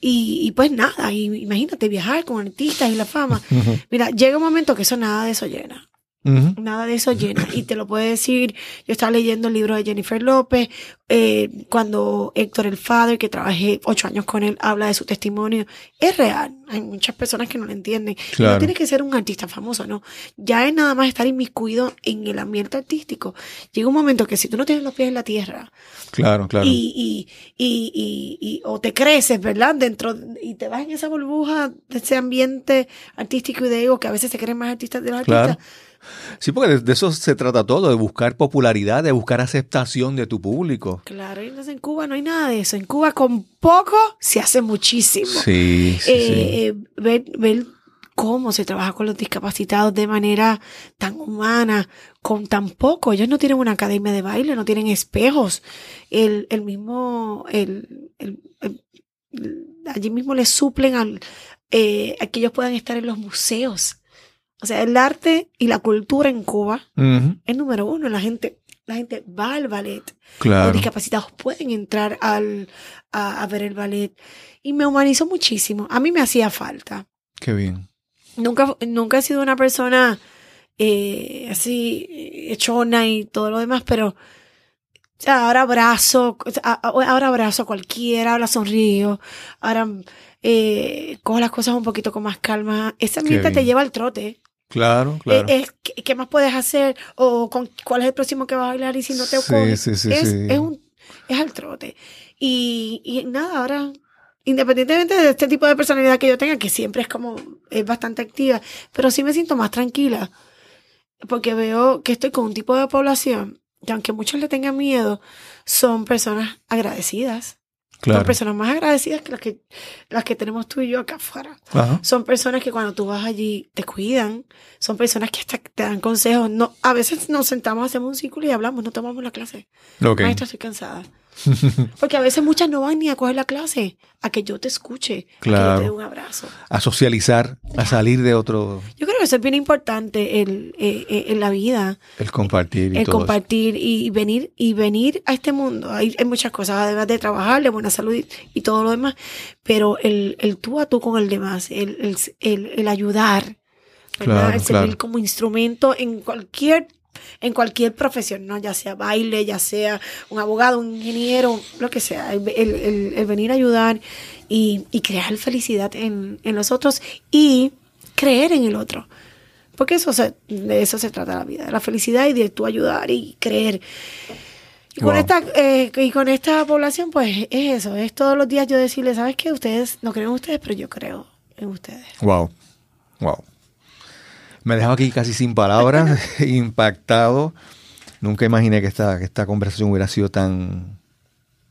[SPEAKER 2] Y, y pues nada, y imagínate viajar con artistas y la fama. Mira, llega un momento que eso nada de eso llena. Nada de eso llena. Y te lo puedo decir, yo estaba leyendo el libro de Jennifer López, eh, cuando Héctor el Father, que trabajé ocho años con él, habla de su testimonio. Es real. Hay muchas personas que no lo entienden.
[SPEAKER 1] Claro.
[SPEAKER 2] no tienes que ser un artista famoso, ¿no? Ya es nada más estar inmiscuido en el ambiente artístico. Llega un momento que si tú no tienes los pies en la tierra
[SPEAKER 1] Claro, claro.
[SPEAKER 2] y, y, y, y, y- o te creces, ¿verdad? Dentro y te vas en esa burbuja de ese ambiente artístico y de ego que a veces se creen más artistas de los
[SPEAKER 1] Claro.
[SPEAKER 2] artistas.
[SPEAKER 1] Sí, porque de, de eso se trata todo, de buscar popularidad, de buscar aceptación de tu público.
[SPEAKER 2] Claro, y entonces en Cuba no hay nada de eso. En Cuba con poco se hace muchísimo.
[SPEAKER 1] Sí, sí, sí.
[SPEAKER 2] Eh, eh, ver, ver cómo se trabaja con los discapacitados de manera tan humana, con tan poco. Ellos no tienen una academia de baile, no tienen espejos. El, el mismo, el- el- allí mismo les suplen al, eh, a que ellos puedan estar en los museos. O sea, el arte y la cultura en Cuba es número uno. La gente, la gente va al ballet. Los
[SPEAKER 1] Claro.
[SPEAKER 2] discapacitados pueden entrar al, a, a ver el ballet. Y me humanizó muchísimo. A mí me hacía falta.
[SPEAKER 1] Qué bien.
[SPEAKER 2] Nunca, nunca he sido una persona eh, así echona y todo lo demás, pero ahora abrazo, ahora abrazo a cualquiera, ahora sonrío, ahora eh, cojo las cosas un poquito con más calma. Ese ambiente te lleva al trote.
[SPEAKER 1] Claro, claro.
[SPEAKER 2] Eh, es, ¿qué, más puedes hacer? ¿O con, cuál es el próximo que vas a bailar? Y si no te ocurre,
[SPEAKER 1] sí, sí,
[SPEAKER 2] es,
[SPEAKER 1] sí.
[SPEAKER 2] es, un, es al trote. Y, y nada, ahora, independientemente de este tipo de personalidad que yo tenga, que siempre es como, es bastante activa, pero sí me siento más tranquila. Porque veo que estoy con un tipo de población que aunque muchos le tengan miedo, son personas agradecidas. Son personas más agradecidas que las que, las que tenemos tú y yo acá afuera.
[SPEAKER 1] Ajá.
[SPEAKER 2] Son personas que cuando tú vas allí te cuidan. Son personas que hasta te dan consejos. No, a veces nos sentamos, hacemos un círculo y hablamos, no tomamos la clase.
[SPEAKER 1] Ok.
[SPEAKER 2] Maestra, estoy cansada. Porque a veces muchas no van ni a coger la clase, a que yo te escuche, a que yo
[SPEAKER 1] Claro.
[SPEAKER 2] te dé un abrazo.
[SPEAKER 1] A socializar, a salir de otro,
[SPEAKER 2] Yo creo que eso es bien importante el, eh, eh, en la vida,
[SPEAKER 1] el compartir y
[SPEAKER 2] el
[SPEAKER 1] todo eso.
[SPEAKER 2] compartir y venir y venir a este mundo. Hay, hay muchas cosas, además de trabajar, de buena salud y, y todo lo demás, pero el, el tú a tú con el demás, el, el, el, el ayudar, ¿verdad?
[SPEAKER 1] Claro,
[SPEAKER 2] el servir
[SPEAKER 1] claro.
[SPEAKER 2] como instrumento en cualquier en cualquier profesión, ¿no? Ya sea baile, ya sea un abogado, un ingeniero, lo que sea. El, el- el- el venir a ayudar y, y crear felicidad en, en los otros y creer en el otro. Porque eso se- de eso se trata la vida, de la felicidad y de tú ayudar y creer. Y con,
[SPEAKER 1] Wow.
[SPEAKER 2] esta, eh, y con esta población, pues es eso, es todos los días yo decirles, ¿sabes qué? Ustedes no creen en ustedes, pero yo creo en ustedes.
[SPEAKER 1] Wow. Wow. Me dejo aquí casi sin palabras, impactado. Nunca imaginé que esta, que esta conversación hubiera sido tan,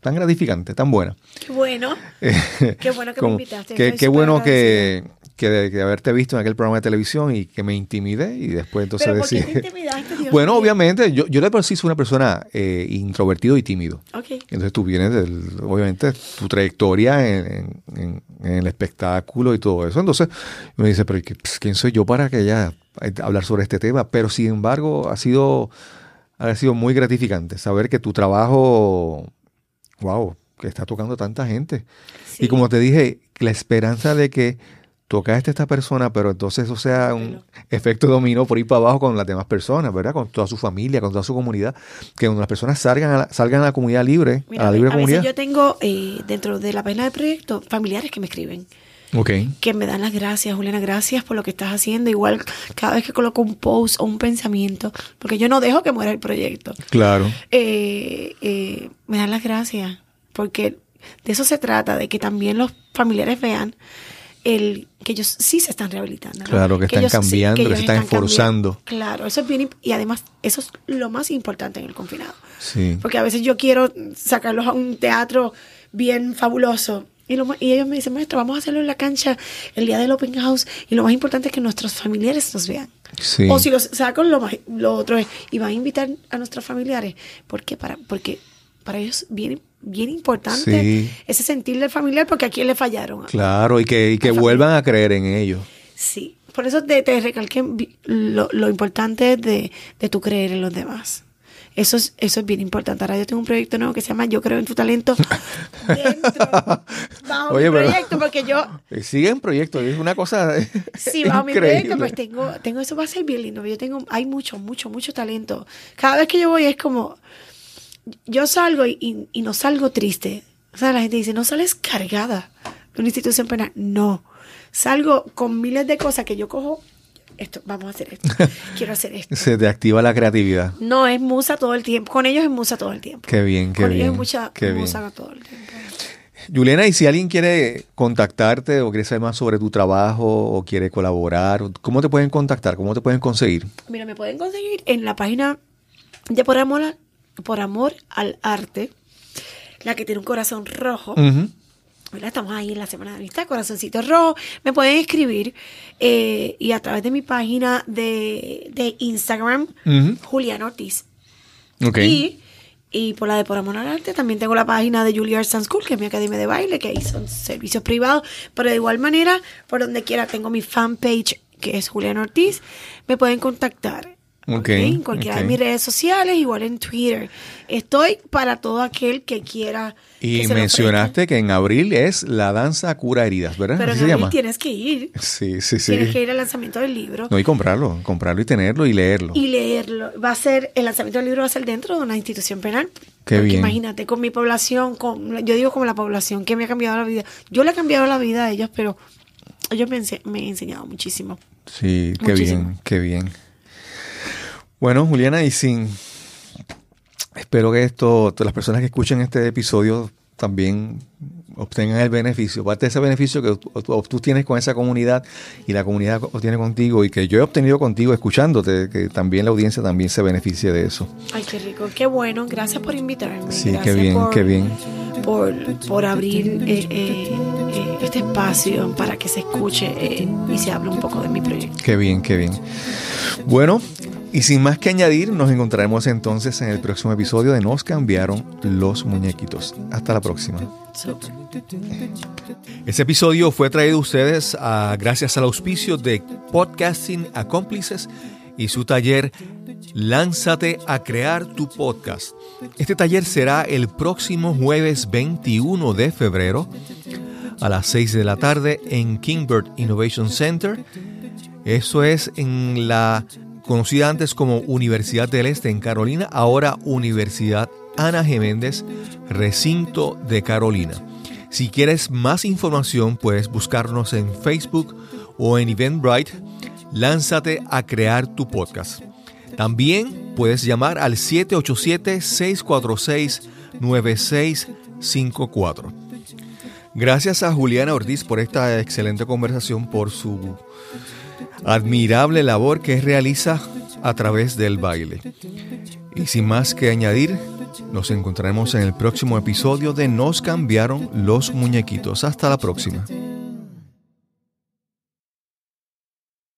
[SPEAKER 1] tan gratificante, tan buena.
[SPEAKER 2] Qué bueno. Qué bueno que
[SPEAKER 1] Como-
[SPEAKER 2] me invitaste.
[SPEAKER 1] Qué, bueno que. Que de, que haberte visto en aquel programa de televisión y que me intimidé y después entonces
[SPEAKER 2] Pero ¿por qué
[SPEAKER 1] decir...
[SPEAKER 2] te intimidaste, Dios
[SPEAKER 1] Bueno,
[SPEAKER 2] mío?
[SPEAKER 1] obviamente, yo, yo de por sí soy una persona eh, introvertido y tímido.
[SPEAKER 2] Ok.
[SPEAKER 1] Entonces tú vienes del, obviamente, tu trayectoria en, en- en el espectáculo y todo eso. Entonces uno dice, pero ¿qué- pues, ¿quién soy yo para que ya eh, hablar sobre este tema? Pero sin embargo, ha sido, ha sido muy gratificante saber que tu trabajo, wow, que está tocando tanta gente.
[SPEAKER 2] Sí.
[SPEAKER 1] Y como te dije, la esperanza de que tocaste a esta persona, pero entonces eso sea un
[SPEAKER 2] Bueno.
[SPEAKER 1] efecto dominó por ir para abajo con las demás personas, ¿verdad? Con toda su familia, con toda su comunidad. Que cuando las personas salgan a la, salgan a la comunidad libre,
[SPEAKER 2] Mira,
[SPEAKER 1] a la libre
[SPEAKER 2] a veces
[SPEAKER 1] comunidad.
[SPEAKER 2] yo tengo eh, dentro de la página del proyecto familiares que me escriben,
[SPEAKER 1] Ok,
[SPEAKER 2] que me dan las gracias, Juliana, gracias por lo que estás haciendo. Igual cada vez que coloco un post o un pensamiento, porque yo no dejo que muera el proyecto,
[SPEAKER 1] claro.
[SPEAKER 2] eh, eh, me dan las gracias, porque de eso se trata, de que también los familiares vean el que ellos sí se están rehabilitando.
[SPEAKER 1] Claro, que están
[SPEAKER 2] ellos sí-
[SPEAKER 1] cambiando, que
[SPEAKER 2] ellos
[SPEAKER 1] se están esforzando.
[SPEAKER 2] Claro, eso es bien, y además eso es lo más importante en el confinado.
[SPEAKER 1] Sí.
[SPEAKER 2] Porque a veces yo quiero sacarlos a un teatro bien fabuloso. Y, lo y ellos me dicen, maestro, vamos a hacerlo en la cancha el día del open house. Y lo más importante es que nuestros familiares nos vean.
[SPEAKER 1] Sí.
[SPEAKER 2] O si los saco, lo, más- lo otro es, y van a invitar a nuestros familiares. ¿Por qué? Para, porque para ellos es bien, bien importante
[SPEAKER 1] Sí.
[SPEAKER 2] ese sentirle familiar, porque a quién le fallaron.
[SPEAKER 1] Claro, y que, y que
[SPEAKER 2] familia.
[SPEAKER 1] vuelvan a creer en ellos.
[SPEAKER 2] Sí. Por eso te, te recalqué lo, lo importante de, de tu creer en los demás. Eso es, eso es bien importante. Ahora yo tengo un proyecto nuevo que se llama Yo creo en tu talento dentro, bajo
[SPEAKER 1] Oye,
[SPEAKER 2] mi
[SPEAKER 1] pero-
[SPEAKER 2] proyecto, porque yo,
[SPEAKER 1] Eh, Sigue en proyecto, es una cosa
[SPEAKER 2] sí, bajo mi proyecto, pues tengo, tengo, eso va a ser bien lindo. Yo tengo, hay mucho, mucho, mucho talento. Cada vez que yo voy es como, yo salgo y, y- y no salgo triste. O sea, la gente dice, no sales cargada de una institución penal. No, salgo con miles de cosas que yo cojo. Esto, vamos a hacer esto. Quiero hacer esto.
[SPEAKER 1] Se te activa la creatividad.
[SPEAKER 2] No, es musa todo el tiempo. Con ellos es musa todo el tiempo.
[SPEAKER 1] Qué bien, qué
[SPEAKER 2] Con
[SPEAKER 1] bien.
[SPEAKER 2] ellos es mucha
[SPEAKER 1] qué bien.
[SPEAKER 2] musa todo el tiempo.
[SPEAKER 1] Juliana, y si alguien quiere contactarte o quiere saber más sobre tu trabajo o quiere colaborar, ¿cómo te pueden contactar? ¿Cómo te pueden conseguir?
[SPEAKER 2] Mira, me pueden conseguir en la página de al- Por Amor al Arte, la que tiene un corazón rojo. Estamos ahí en la Semana de Amistad, Corazoncito Rojo. Me pueden escribir eh, y a través de mi página de, de Instagram,
[SPEAKER 1] Ujú.
[SPEAKER 2] Julián Ortiz. Y, y por la de Por Amor al Arte también tengo la página de Julia Arts and School, que es mi academia de baile, que ahí son servicios privados. Pero de igual manera, por donde quiera, tengo mi fanpage que es Julián Ortiz, me pueden contactar.
[SPEAKER 1] Okay,
[SPEAKER 2] en cualquiera de mis redes sociales, igual en Twitter. Estoy para todo aquel que quiera.
[SPEAKER 1] Y
[SPEAKER 2] que
[SPEAKER 1] mencionaste que en abril es la danza cura heridas, ¿verdad?
[SPEAKER 2] Pero en
[SPEAKER 1] se
[SPEAKER 2] abril
[SPEAKER 1] llama.
[SPEAKER 2] tienes que ir.
[SPEAKER 1] Sí, sí, sí.
[SPEAKER 2] Tienes que ir al lanzamiento del libro.
[SPEAKER 1] No, y comprarlo, comprarlo y tenerlo y leerlo.
[SPEAKER 2] y leerlo. Va a ser, el lanzamiento del libro va a ser dentro de una institución penal.
[SPEAKER 1] Qué
[SPEAKER 2] Porque
[SPEAKER 1] bien.
[SPEAKER 2] imagínate, con mi población, con, yo digo como la población que me ha cambiado la vida. Yo le he cambiado la vida a ellos, pero ellos me, me han enseñado muchísimo.
[SPEAKER 1] Sí, qué
[SPEAKER 2] Muchísimo.
[SPEAKER 1] bien, qué bien. Bueno, Juliana, y sin. Espero que esto, las personas que escuchen este episodio también obtengan el beneficio, parte de ese beneficio que tú, tienes con esa comunidad y la comunidad obtiene contigo y que yo he obtenido contigo escuchándote, que también la audiencia también se beneficie de eso.
[SPEAKER 2] Ay, qué rico, qué bueno. Gracias por invitarme.
[SPEAKER 1] Sí, qué bien,
[SPEAKER 2] por-
[SPEAKER 1] qué bien.
[SPEAKER 2] Por, por abrir eh, eh, eh, este espacio para que se escuche eh, y se hable un poco de mi proyecto.
[SPEAKER 1] Qué bien, qué bien. Bueno, y sin más que añadir, nos encontraremos entonces en el próximo episodio de Nos cambiaron los muñequitos. Hasta la próxima. Este episodio fue traído a ustedes ah, gracias al auspicio de Podcasting Accomplices y su taller Lánzate a crear tu podcast. Este taller será el próximo jueves 21 de febrero a las 6 de la tarde en Kingbird Innovation Center. Eso es en la conocida antes como Universidad del Este en Carolina, ahora Universidad Ana Geméndez, recinto de Carolina. Si quieres más información, puedes buscarnos en Facebook o en Eventbrite. Lánzate a crear tu podcast. También puedes llamar al 787-646-9654. Gracias a Juliana Ortiz por esta excelente conversación, por su admirable labor que realiza a través del baile. Y sin más que añadir, nos encontraremos en el próximo episodio de Nos cambiaron los muñequitos. Hasta la próxima.